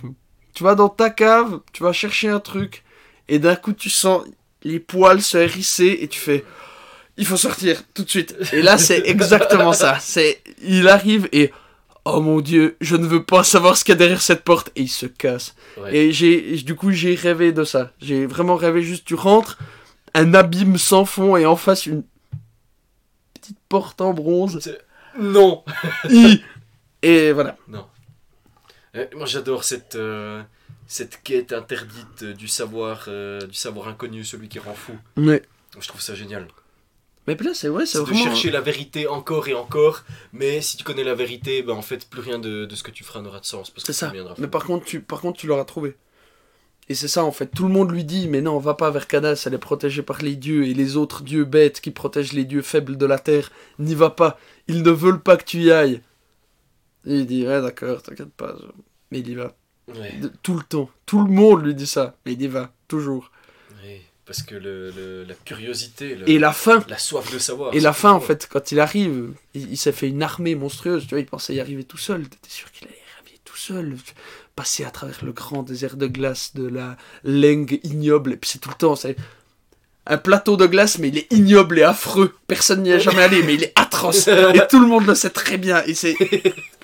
Tu vas dans ta cave, tu vas chercher un truc, et d'un coup tu sens les poils se hérisser, et tu fais, il faut sortir tout de suite. Et là c'est exactement ça. C'est, il arrive et, oh mon dieu, je ne veux pas savoir ce qu'il y a derrière cette porte, et il se casse. Ouais. Et j'ai, du coup j'ai rêvé de ça. J'ai vraiment rêvé juste, tu rentres, un abîme sans fond, et en face une petite porte en bronze. Non I. Et voilà. Euh, Moi j'adore cette, euh, cette quête interdite du savoir, euh, du savoir inconnu, celui qui rend fou. Ouais. Je trouve ça génial. Mais là, c'est vrai, c'est C'est de vraiment. chercher la vérité encore et encore, mais si tu connais la vérité, ben en fait plus rien de, de ce que tu feras n'aura de sens. Parce que C'est ça. Mais par contre, tu, par contre, tu l'auras trouvé. Et c'est ça, en fait. Tout le monde lui dit, mais non, va pas vers Cadas, elle est protégée par les dieux, et les autres dieux bêtes qui protègent les dieux faibles de la terre, n'y va pas. Ils ne veulent pas que tu y ailles. Et il dit, ouais, d'accord, t'inquiète pas. Mais il y va. Ouais, tout le temps. Tout le monde lui dit ça. Mais il y va. Toujours. Parce que le, le- la curiosité, le- Et la fin. la soif de savoir. Et la fin, en fait, quand il arrive, il, il s'est fait une armée monstrueuse. Tu vois, il pensait y arriver tout seul. T'étais sûr qu'il allait y arriver tout seul. Passer à travers le grand désert de glace de la Leng ignoble. Et puis c'est tout le temps, c'est un plateau de glace, mais il est ignoble et affreux. Personne n'y est jamais allé, mais il est atroce. Et tout le monde le sait très bien. Et c'est.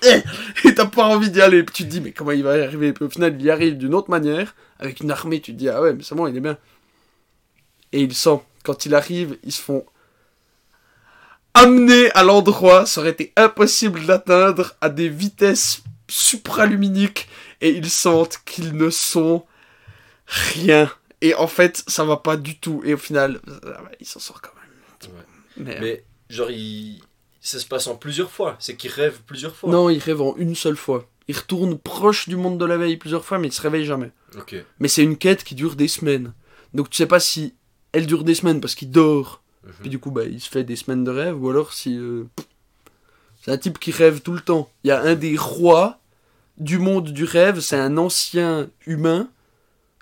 Et t'as pas envie d'y aller. Puis tu te dis, mais comment il va y arriver? Et puis au final, il y arrive d'une autre manière. Avec une armée, tu te dis, ah ouais, mais c'est bon, il est bien. Et il sent, quand il arrive, ils se font amener à l'endroit, ça aurait été impossible d'atteindre à des vitesses supraluminiques et ils sentent qu'ils ne sont rien. Et en fait, ça va pas du tout. Et au final, ouais, il s'en sort quand même. Ouais. Mais, Mais genre, il... ça se passe en plusieurs fois. C'est qu'il rêve plusieurs fois. non, il rêve en une seule fois. Il retourne proche du monde de la veille plusieurs fois, mais il se réveille jamais. Ok. Mais c'est une quête qui dure des semaines. Donc tu sais pas si elle dure des semaines parce qu'il dort Mhm. Puis du coup, bah, il se fait des semaines de rêve, ou alors si. euh, C'est un type qui rêve tout le temps. Il y a un des rois du monde du rêve, c'est un ancien humain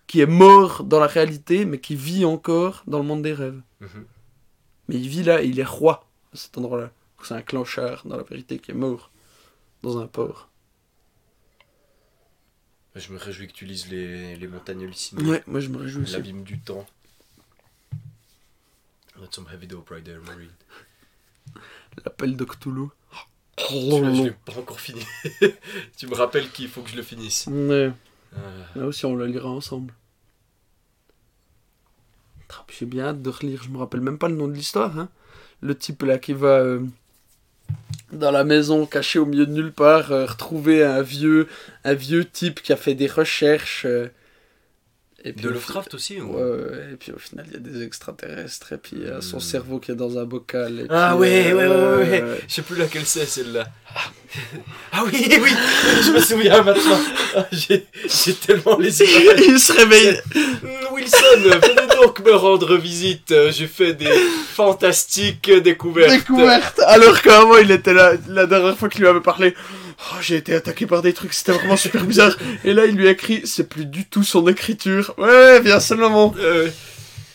qui est mort dans la réalité, mais qui vit encore dans le monde des rêves. Mhm. Mais il vit là et il est roi à cet endroit-là. C'est un clanchard dans la vérité qui est mort dans un port. Je me réjouis que tu lises les, les montagnes hallucinées. Ouais, moi je me réjouis. L'abîme du temps. That's some heavy dope right there, Maureen. L'appel de Cthulhu. Je l'ai pas encore fini. tu me rappelles qu'il faut que je le finisse. Ouais. Ah. Là aussi, on le lira ensemble. J'ai bien hâte de relire. Je me rappelle même pas le nom de l'histoire. Hein. Le type là qui va euh, dans la maison caché au milieu de nulle part euh, retrouver un vieux, un vieux type qui a fait des recherches. Et puis De Lovecraft aussi ou- ouais, ouais, et puis au final, il y a des extraterrestres. Et puis il y a son cerveau qui est dans un bocal. et Ah puis, ouais, euh, ouais, ouais, ouais, ouais. Je sais plus laquelle c'est celle-là. Ah oui, oui, je me souviens maintenant. Ah, J'ai tellement les images. il se réveille. Hmm, Wilson, venez donc me rendre visite. J'ai fait des fantastiques découvertes. découverte alors qu'avant il était là la dernière fois qu'il lui avait parlé oh, j'ai été attaqué par des trucs c'était vraiment super bizarre. Et là il lui a écrit c'est plus du tout son écriture. Ouais bien seulement Euh,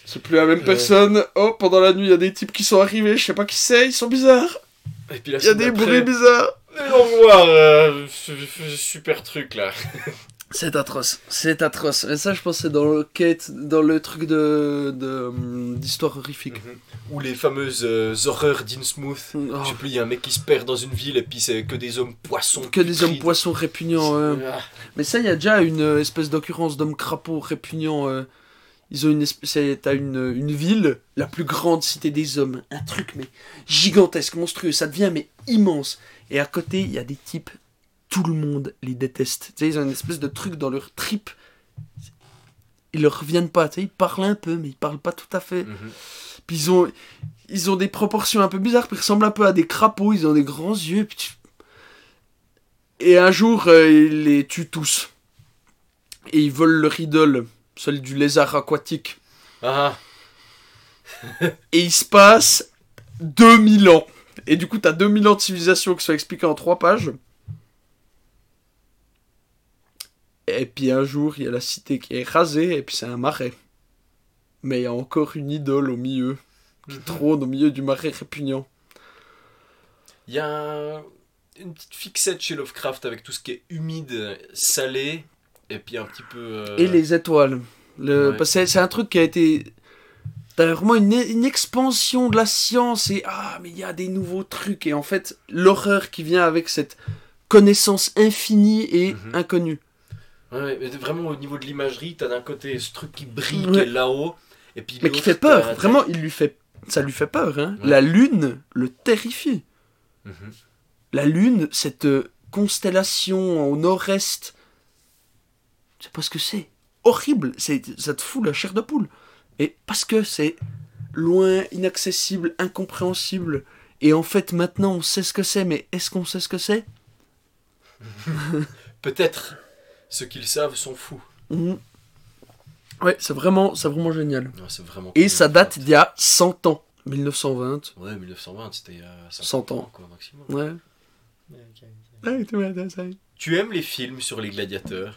c'est plus la même personne. Oh pendant la nuit il y a des types qui sont arrivés. Je sais pas qui c'est ils sont bizarres. Et puis il y a des bruits bizarres. Allons voir, euh, super truc là. C'est atroce, c'est atroce. Et ça, je pense, c'est dans le quête, dans le truc de hum, d'histoire horrifique. Mhm. Ou les fameuses euh, horreurs d'Innsmouth. Oh, Je sais plus, il y a un mec qui se perd dans une ville et puis c'est que des hommes poissons. que des hommes poissons répugnants. ouais. Ah. Mais ça, il y a déjà une euh, espèce d'occurrence d'hommes crapauds répugnants. euh, Ils ont une espèce. T'as une, une ville, la plus grande cité des hommes. Un truc, mais gigantesque, monstrueux. Ça devient, mais immense. Et à côté, il y a des types. Tout le monde les déteste. Tu sais, ils ont une espèce de truc dans leur trip. Ils leur reviennent pas. Tu sais, ils parlent un peu, mais ils parlent pas tout à fait. Mhm. Puis ils ont, ils ont des proportions un peu bizarres, puis ils ressemblent un peu à des crapauds, ils ont des grands yeux. puis tu- Et un jour, euh, ils les tuent tous. Et ils volent leur idole, celle du lézard aquatique. Ah, Et il se passe 2000 ans. Et du coup, t'as 2000 ans de civilisation qui sont expliqués en 3 pages. Et puis un jour, il y a la cité qui est rasée, et puis c'est un marais. Mais il y a encore une idole au milieu, qui trône au milieu du marais répugnant. il y a un- une petite fixette chez Lovecraft avec tout ce qui est humide, salé, et puis un petit peu. euh, Et les étoiles. Le... Ouais. c'est- un truc qui a été. T'as vraiment une, une expansion de la science et ah, mais il y a des nouveaux trucs. Et en fait, l'horreur qui vient avec cette connaissance infinie et Mhm. inconnue. Ouais, mais vraiment au niveau de l'imagerie, t'as d'un côté ce truc qui brille Ouais. qui est là-haut, et puis Mais qui fait peur. Vraiment, il lui fait. Ça lui fait peur. Hein. Ouais. La lune le terrifie. Mhm. La lune, cette euh, constellation au nord-est. Je sais pas ce que c'est. Horrible. C'est, ça te fout la chair de poule. Et parce que c'est loin, inaccessible, incompréhensible. Et en fait, maintenant, on sait ce que c'est, mais est-ce qu'on sait ce que c'est? Peut-être ceux qui le savent sont fous. Mhm. Ouais, c'est vraiment, c'est vraiment génial. Ouais, c'est vraiment Et ça date d'il y a 100 ans. 1920. Ouais, 1920, c'était il y a 100 ans. quoi, maximum. Ouais. Tu aimes les films sur les gladiateurs?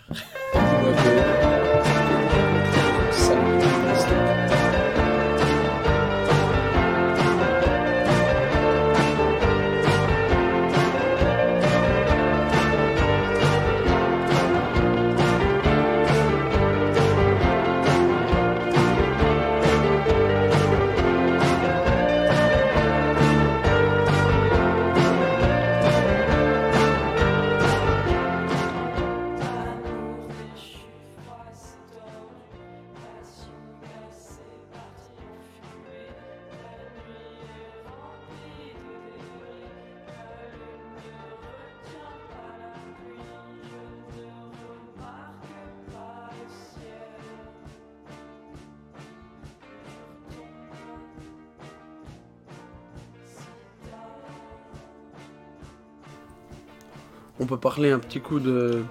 On peut parler un petit coup de.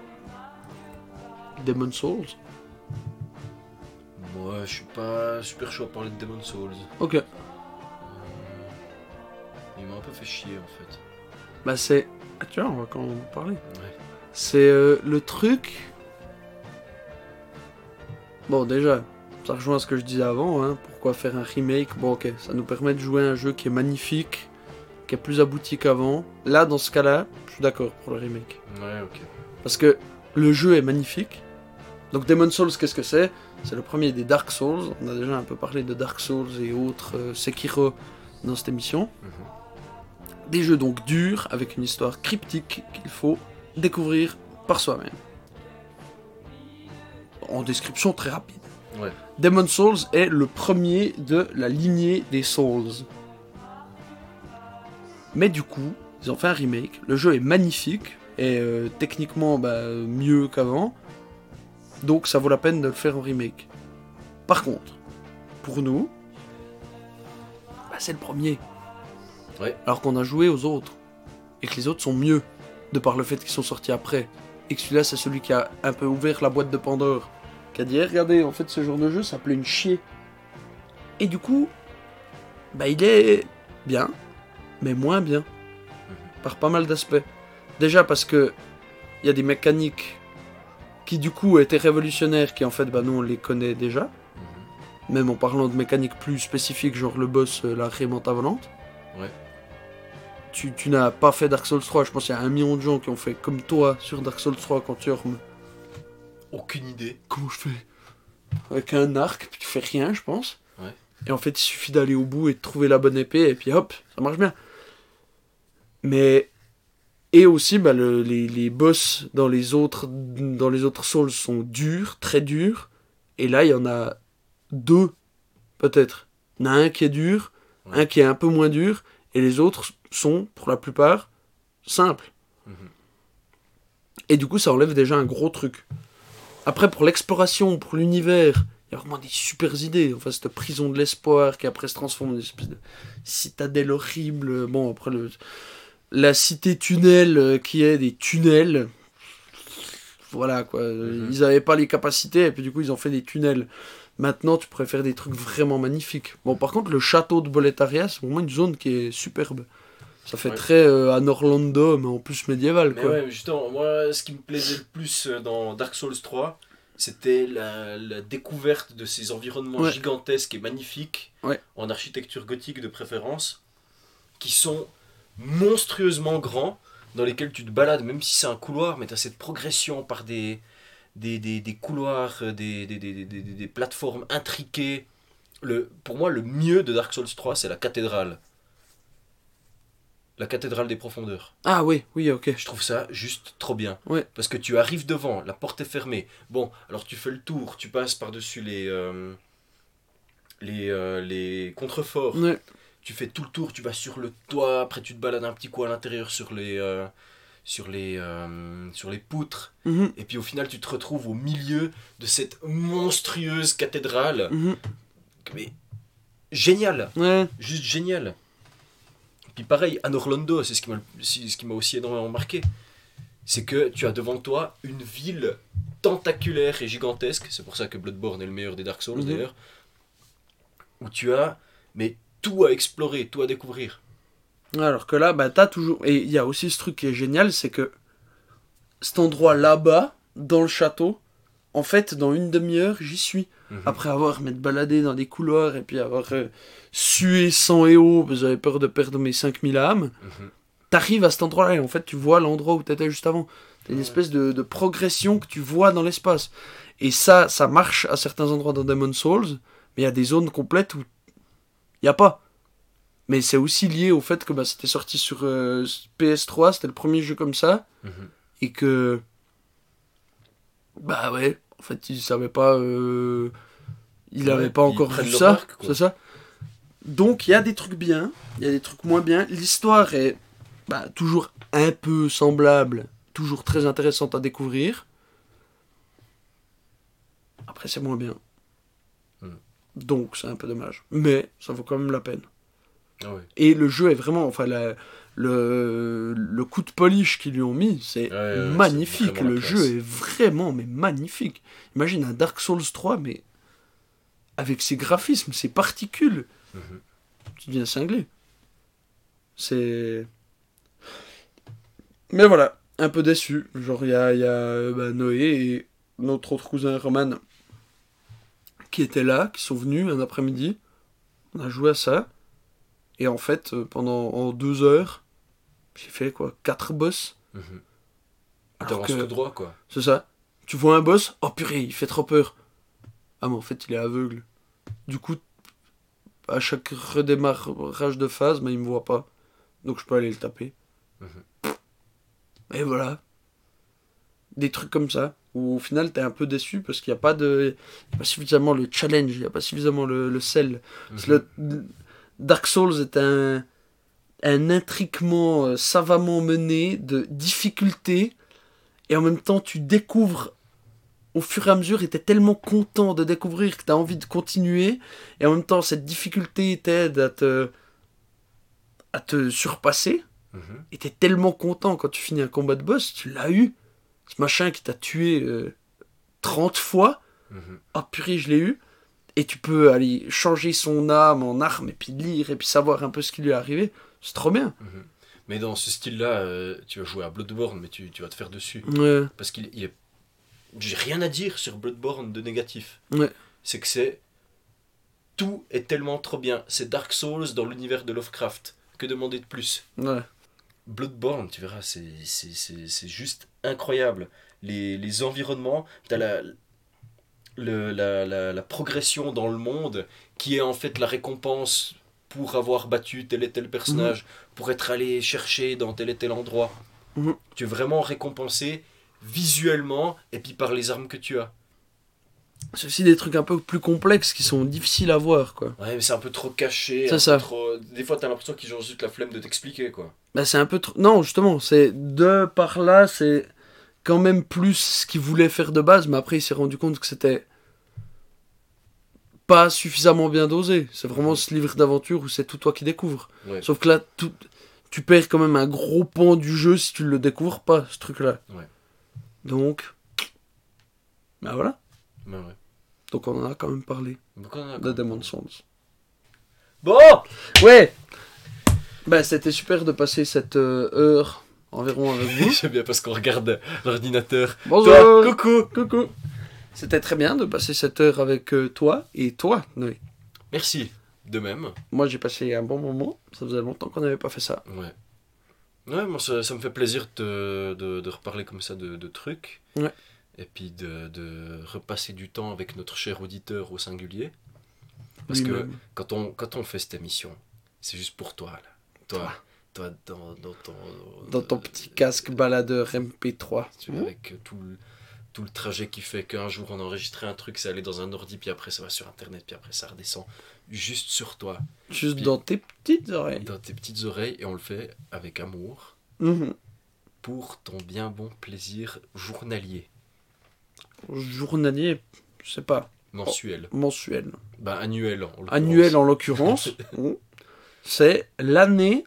Demon Souls? Moi, je suis pas super chaud à parler de Demon Souls. Ok. Euh, Il m'a un peu fait chier en fait. Bah c'est... Ah, tu vois, on va quand même en parler. Ouais. C'est euh, le truc... Bon déjà, ça rejoint ce que je disais avant, hein. pourquoi faire un remake? Bon ok, ça nous permet de jouer à un jeu qui est magnifique, qui est plus abouti qu'avant. Là, dans ce cas-là, je suis d'accord pour le remake. Ouais, ok. Parce que le jeu est magnifique. Donc Demon Souls, qu'est-ce que c'est? C'est le premier des Dark Souls. On a déjà un peu parlé de Dark Souls et autres euh, Sekiro dans cette émission. Mhm. Des jeux donc durs, avec une histoire cryptique qu'il faut découvrir par soi-même. En description très rapide. Ouais. Demon Souls est le premier de la lignée des Souls. Mais du coup, ils ont fait un remake. Le jeu est magnifique et euh, techniquement bah, mieux qu'avant. Donc ça vaut la peine de le faire en remake. Par contre, pour nous, bah, c'est le premier. Ouais. Alors qu'on a joué aux autres. Et que les autres sont mieux. De par le fait qu'ils sont sortis après. Et que celui-là, c'est celui qui a un peu ouvert la boîte de Pandore. Qui a dit, Eh, regardez, en fait, ce genre de jeu s'appelait une chier. Et du coup, bah, il est bien, mais moins bien. Par pas mal d'aspects. Déjà parce que il y a des mécaniques qui du coup étaient révolutionnaires, qui en fait, bah nous on les connaît déjà. Même en parlant de mécaniques plus spécifiques, genre le boss, euh, la rémanta volante. Ouais. Tu, tu n'as pas fait Dark Souls 3, je pense qu'il y a un million de gens qui ont fait comme toi sur Dark Souls 3 quand tu ormes. aucune idée. comment je fais? Avec un arc, puis tu fais rien, je pense. Ouais. Et en fait, il suffit d'aller au bout et de trouver la bonne épée, et puis hop, ça marche bien. Mais. Et aussi, bah, le- les, les boss dans les, autres, dans les autres Souls sont durs, très durs. Et là, il y en a deux, peut-être. Il y en a un qui est dur, Ouais. un qui est un peu moins dur, et les autres sont, pour la plupart, simples. Mhm. Et du coup, ça enlève déjà un gros truc. Après, pour l'exploration, pour l'univers, il y a vraiment des super idées. Enfin, cette prison de l'espoir qui après se transforme en une espèce de citadelle horrible. Bon, après, le, la cité tunnel euh, qui est des tunnels. Voilà, quoi. Mhm. Ils n'avaient pas les capacités et puis du coup, ils ont fait des tunnels. Maintenant, tu pourrais faire des trucs vraiment magnifiques. Bon, par contre, le château de Boletaria, c'est vraiment une zone qui est superbe. Ça fait Ouais. très euh, un Orlando, mais en plus médiéval, Mais quoi. ouais, mais justement, moi, ce qui me plaisait le plus euh, dans Dark Souls 3, c'était la, la découverte de ces environnements Ouais. gigantesques et magnifiques, en architecture gothique de préférence, qui sont monstrueusement grands, dans lesquels tu te balades, même si c'est un couloir, mais tu as cette progression par des, des, des, des couloirs, euh, des, des, des, des, des- des plateformes intriquées. Le, pour moi, le mieux de Dark Souls 3, c'est la cathédrale. La cathédrale des profondeurs. Ah oui, oui, ok. Je trouve ça juste trop bien. Ouais. Parce que tu arrives devant, la porte est fermée. Bon, alors tu fais le tour, tu passes par-dessus les, euh, les, euh, les contreforts. Ouais. Tu fais tout le tour, tu vas sur le toit, après tu te balades un petit coup à l'intérieur sur les, euh, sur, les, euh, sur les poutres. Mhm, Et puis au final, tu te retrouves au milieu de cette monstrueuse cathédrale. mhm. Mais génial Ouais. juste génial. Puis pareil, à Orlando, c'est ce qui m'a le- si- ce qui m'a aussi énormément marqué. C'est que tu as devant toi une ville tentaculaire et gigantesque. C'est pour ça que Bloodborne est le meilleur des Dark Souls Mhm. d'ailleurs. Où tu as mais tout à explorer, tout à découvrir. Alors que là, bah, t'as toujours. Et il y a aussi ce truc qui est génial, c'est que cet endroit là-bas, dans le château, en fait, dans une demi-heure, j'y suis. Mhm. Après avoir m'être baladé dans des couloirs et puis avoir euh, sué sang et eau, parce que j'avais peur de perdre mes 5000 âmes, Mhm. t'arrives à cet endroit-là et en fait, tu vois l'endroit où t'étais juste avant. T'as une Ouais. espèce de, de progression que tu vois dans l'espace. Et ça, ça marche à certains endroits dans Demon's Souls, mais il y a des zones complètes où il n'y a pas. Mais c'est aussi lié au fait que bah, c'était sorti sur euh, PS3, c'était le premier jeu comme ça, Mhm. et que. Bah ouais, en fait, il savait pas. euh, il Ouais, avait pas encore vu ça, c'est ça. Donc il y a des trucs bien, il y a des trucs moins bien. L'histoire est bah, toujours un peu semblable, toujours très intéressante à découvrir. Après, c'est moins bien. Donc c'est un peu dommage. Mais ça vaut quand même la peine. Ah ouais. Et le jeu est vraiment, enfin, la- le, le coup de polish qu'ils lui ont mis, c'est Ouais, ouais, c'est magnifique. Le jeu est vraiment, mais magnifique. Imagine un Dark Souls 3, mais avec ses graphismes, ses particules. Mhm. Tu deviens cinglé. C'est. Mais voilà, un peu déçu. Genre, il y a, y a, bah, Noé et notre autre cousin Roman qui étaient là, qui sont venus un après-midi. On a joué à ça. Et en fait, euh, pendant en deux heures, j'ai fait quoi Quatre boss T'avances tout droit quoi. C'est ça. Tu vois un boss Oh purée, il fait trop peur. Ah mais en fait, il est aveugle. Du coup, à chaque redémarrage de phase, mais il me voit pas. Donc je peux aller le taper. Mhm. Et voilà. Des trucs comme ça. Où au final, t'es un peu déçu parce qu'il n'y a pas de. Il y a pas suffisamment le challenge, il n'y a pas suffisamment le, le sel. Le- Dark Souls est un, un intriquement euh, savamment mené de difficultés et en même temps tu découvres au fur et à mesure et t'es tellement content de découvrir que t'as envie de continuer et en même temps cette difficulté t'aide à te à te surpasser Mhm. et t'es tellement content quand tu finis un combat de boss tu l'as eu ce machin qui t'a tué euh, 30 fois Mhm. ah purée, je l'ai eu. Et tu peux aller changer son âme en arme et puis lire et puis savoir un peu ce qui lui est arrivé. C'est trop bien. Mais dans ce style-là, euh, tu vas jouer à Bloodborne, mais tu, tu vas te faire dessus. Ouais. Parce qu'il il est... J'ai rien à dire sur Bloodborne de négatif. Ouais. C'est que c'est... Tout est tellement trop bien. C'est Dark Souls dans l'univers de Lovecraft. Que demander de plus? Ouais. Bloodborne, tu verras, c'est c'est- c'est- c'est juste incroyable. les, les environnements, t'as la, le- la, la, la progression dans le monde qui est en fait la récompense pour avoir battu tel et tel personnage, pour être allé chercher dans tel et tel endroit. Mhm. Tu es vraiment récompensé visuellement et puis par les armes que tu as. C'est aussi des trucs un peu plus complexes qui sont difficiles à voir, quoi. Ouais, mais c'est un peu trop caché. C'est ça. trop- Des fois, t'as l'impression qu'ils ont juste la flemme de t'expliquer, quoi. Bah, c'est un peu trop. Non, justement, c'est de par là, c'est quand même plus ce qu'il voulait faire de base, mais après, il s'est rendu compte que c'était pas suffisamment bien dosé. C'est vraiment ce livre d'aventure où c'est tout toi qui découvres. Ouais. Sauf que là, tout... tu perds quand même un gros pan du jeu si tu le découvres pas, ce truc-là. Ouais. Donc. Bah voilà. Ouais. Donc on en a quand même parlé Donc, on a- de Demon's Souls. Bon Ouais Bah c'était super de passer cette euh, heure environ avec vous. J'aime bien parce qu'on regarde l'ordinateur. Bonjour Toi, coucou Coucou C'était très bien de passer cette heure avec euh, toi et toi, Noé. Merci. De même. Moi j'ai passé un bon moment, ça faisait longtemps qu'on n'avait pas fait ça. Ouais. Ouais, moi ça, ça me fait plaisir de, de, de reparler comme ça de, de trucs. Ouais. Et puis de, de repasser du temps avec notre cher auditeur au singulier. Parce que quand on, quand on fait cette émission, c'est juste pour toi, là. Toi, toi dans, dans ton... Dans ton petit casque baladeur MP3. Tu vois, avec tout le, tout le trajet qui fait qu'un jour on enregistrait un truc, ça allait dans un ordi, puis après ça va sur internet, puis après ça redescend juste sur toi, Juste Puis- dans tes petites oreilles. dans tes petites oreilles, et on le fait avec amour Mhm. pour ton bien bon plaisir journalier, Journalier, je sais pas, mensuel, mensuel. bah annuel en l'occurrence. Annuel en l'occurrence. C'est l'année.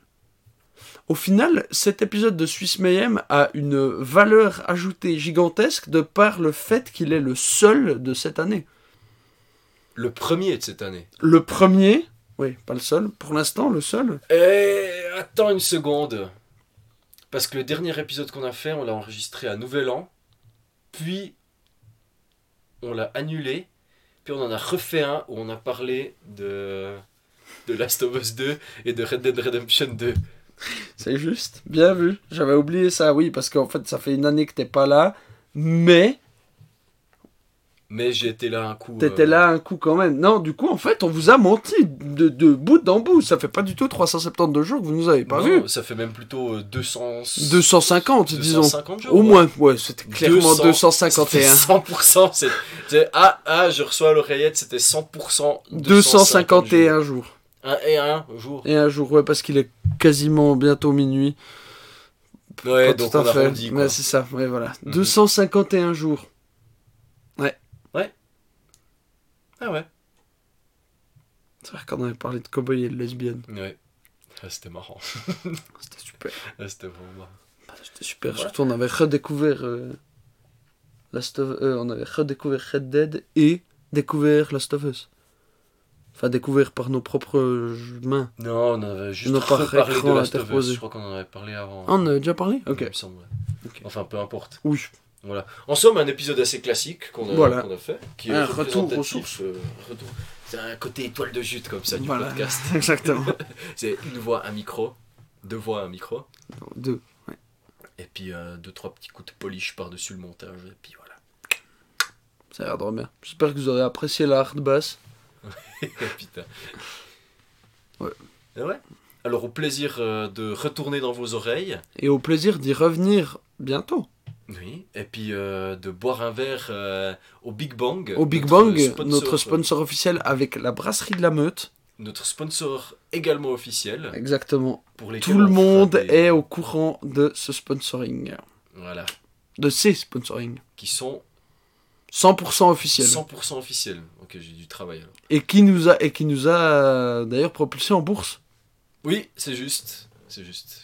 Au final, cet épisode de Swiss Mayhem a une valeur ajoutée gigantesque de par le fait qu'il est le seul de cette année. Le premier de cette année. Le premier, oui, pas le seul, pour l'instant, le seul. Et attends une seconde. Parce que le dernier épisode qu'on a fait, on l'a enregistré à Nouvel An. Puis, on l'a annulé. Puis, on en a refait un où on a parlé de, de Last of Us 2 et de Red Dead Redemption 2. C'est juste, bien vu. J'avais oublié ça, oui, parce qu'en fait, ça fait une année que t'es pas là, mais Mais j'ai été là un coup. t'étais euh, là un coup quand même. Non, du coup, en fait, on vous a menti de, de bout en bout. Ça fait pas du tout 372 jours que vous nous avez pas non, vu. Ça fait même plutôt euh, 200. 250, disons. 250 jours. Au ouais. moins, ouais, c'était clairement 200, Ça fait 251. 100%. C'est, c'est- ah, ah, je reçois l'oreillette, c'était 100%. 251 jours. Un et un jour. Et un jour, ouais, parce qu'il est quasiment bientôt minuit. Ouais, donc on a fait. arrondi, quoi. Ouais, c'est ça, ouais, voilà. Mhm. 251 jours. Ah ouais. C'est vrai qu'on avait parlé de cowboy et de lesbienne. Ouais. Ah, c'était marrant. C'était super. Ah, c'était vraiment marrant. C'était super. Ouais. Surtout, on avait redécouvert euh, Last of euh, on avait redécouvert Red Dead et découvert Last of Us. Enfin, découvert par nos propres mains. Non, on avait juste Nos par reparlé de Last of Us. Je crois qu'on en avait parlé avant. Ah, on avait déjà parlé? Ok. Il me semble. Enfin, peu importe. Oui. Voilà. En somme, un épisode assez classique qu'on a, Voilà. qu'on a fait. Qui Un est retour aux sources. euh, retour. C'est un côté étoile de jute comme ça du Voilà. podcast. Exactement. C'est une voix, un micro. Deux voix, un micro. Deux. Et puis euh, deux, trois petits coups de polish par-dessus le montage. Et puis voilà. Ça a l'air de bien. J'espère que vous aurez apprécié la hard bass. Putain. Ouais. Et ouais. Alors, au plaisir euh, de retourner dans vos oreilles. Et au plaisir d'y revenir bientôt. Oui. Et puis euh, de boire un verre euh, au Big Bang. Au Big notre Bang, sponsor, notre sponsor officiel avec la brasserie de la meute. Notre sponsor également officiel. Exactement. Pour Tout le monde des- est au courant de ce sponsoring. Voilà. De ces sponsoring. Qui sont 100% officiel. 100% officiels. Ok, j'ai du travail alors. Et qui nous a, et qui nous a d'ailleurs propulsé en bourse. Oui, c'est juste. C'est juste.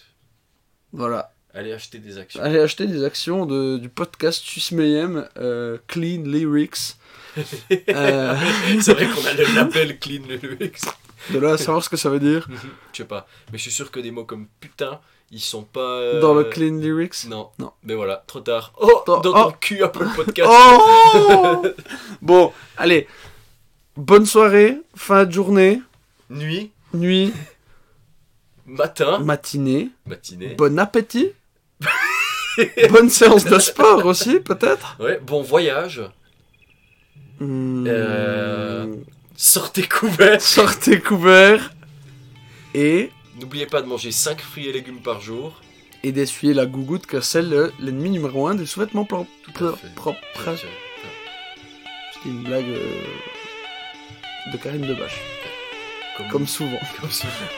Voilà. Allez acheter des actions. Allez acheter des actions de, du podcast Suisse Mayhem, euh, Clean Lyrics. Euh, c'est vrai qu'on a le label Clean Lyrics. de là à savoir ce que ça veut dire. Je sais pas. Mais je suis sûr que des mots comme putain, ils sont pas. euh, Dans le Clean Lyrics? Non. Non. Mais voilà, trop tard. Oh Dans- Dans oh. ton cul Apple Podcast. Oh Bon, allez. Bonne soirée, fin de journée, Nuit, nuit, matin, matinée. matinée. Bon appétit. Bonne séance de sport aussi, peut-être? Ouais, bon voyage. Hmm. Euh. Sortez couverts. Sortez couverts. Et, N'oubliez pas de manger 5 fruits et légumes par jour. et d'essuyer la gougoute, que c'est le- l'ennemi numéro un des sous-vêtements propres. C'était une blague euh, de Karine Debache, Comme, comme souvent. comme.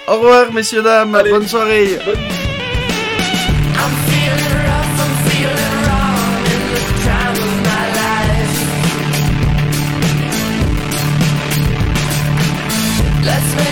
Au revoir, messieurs, dames. Allez. Bonne soirée. I'm Let's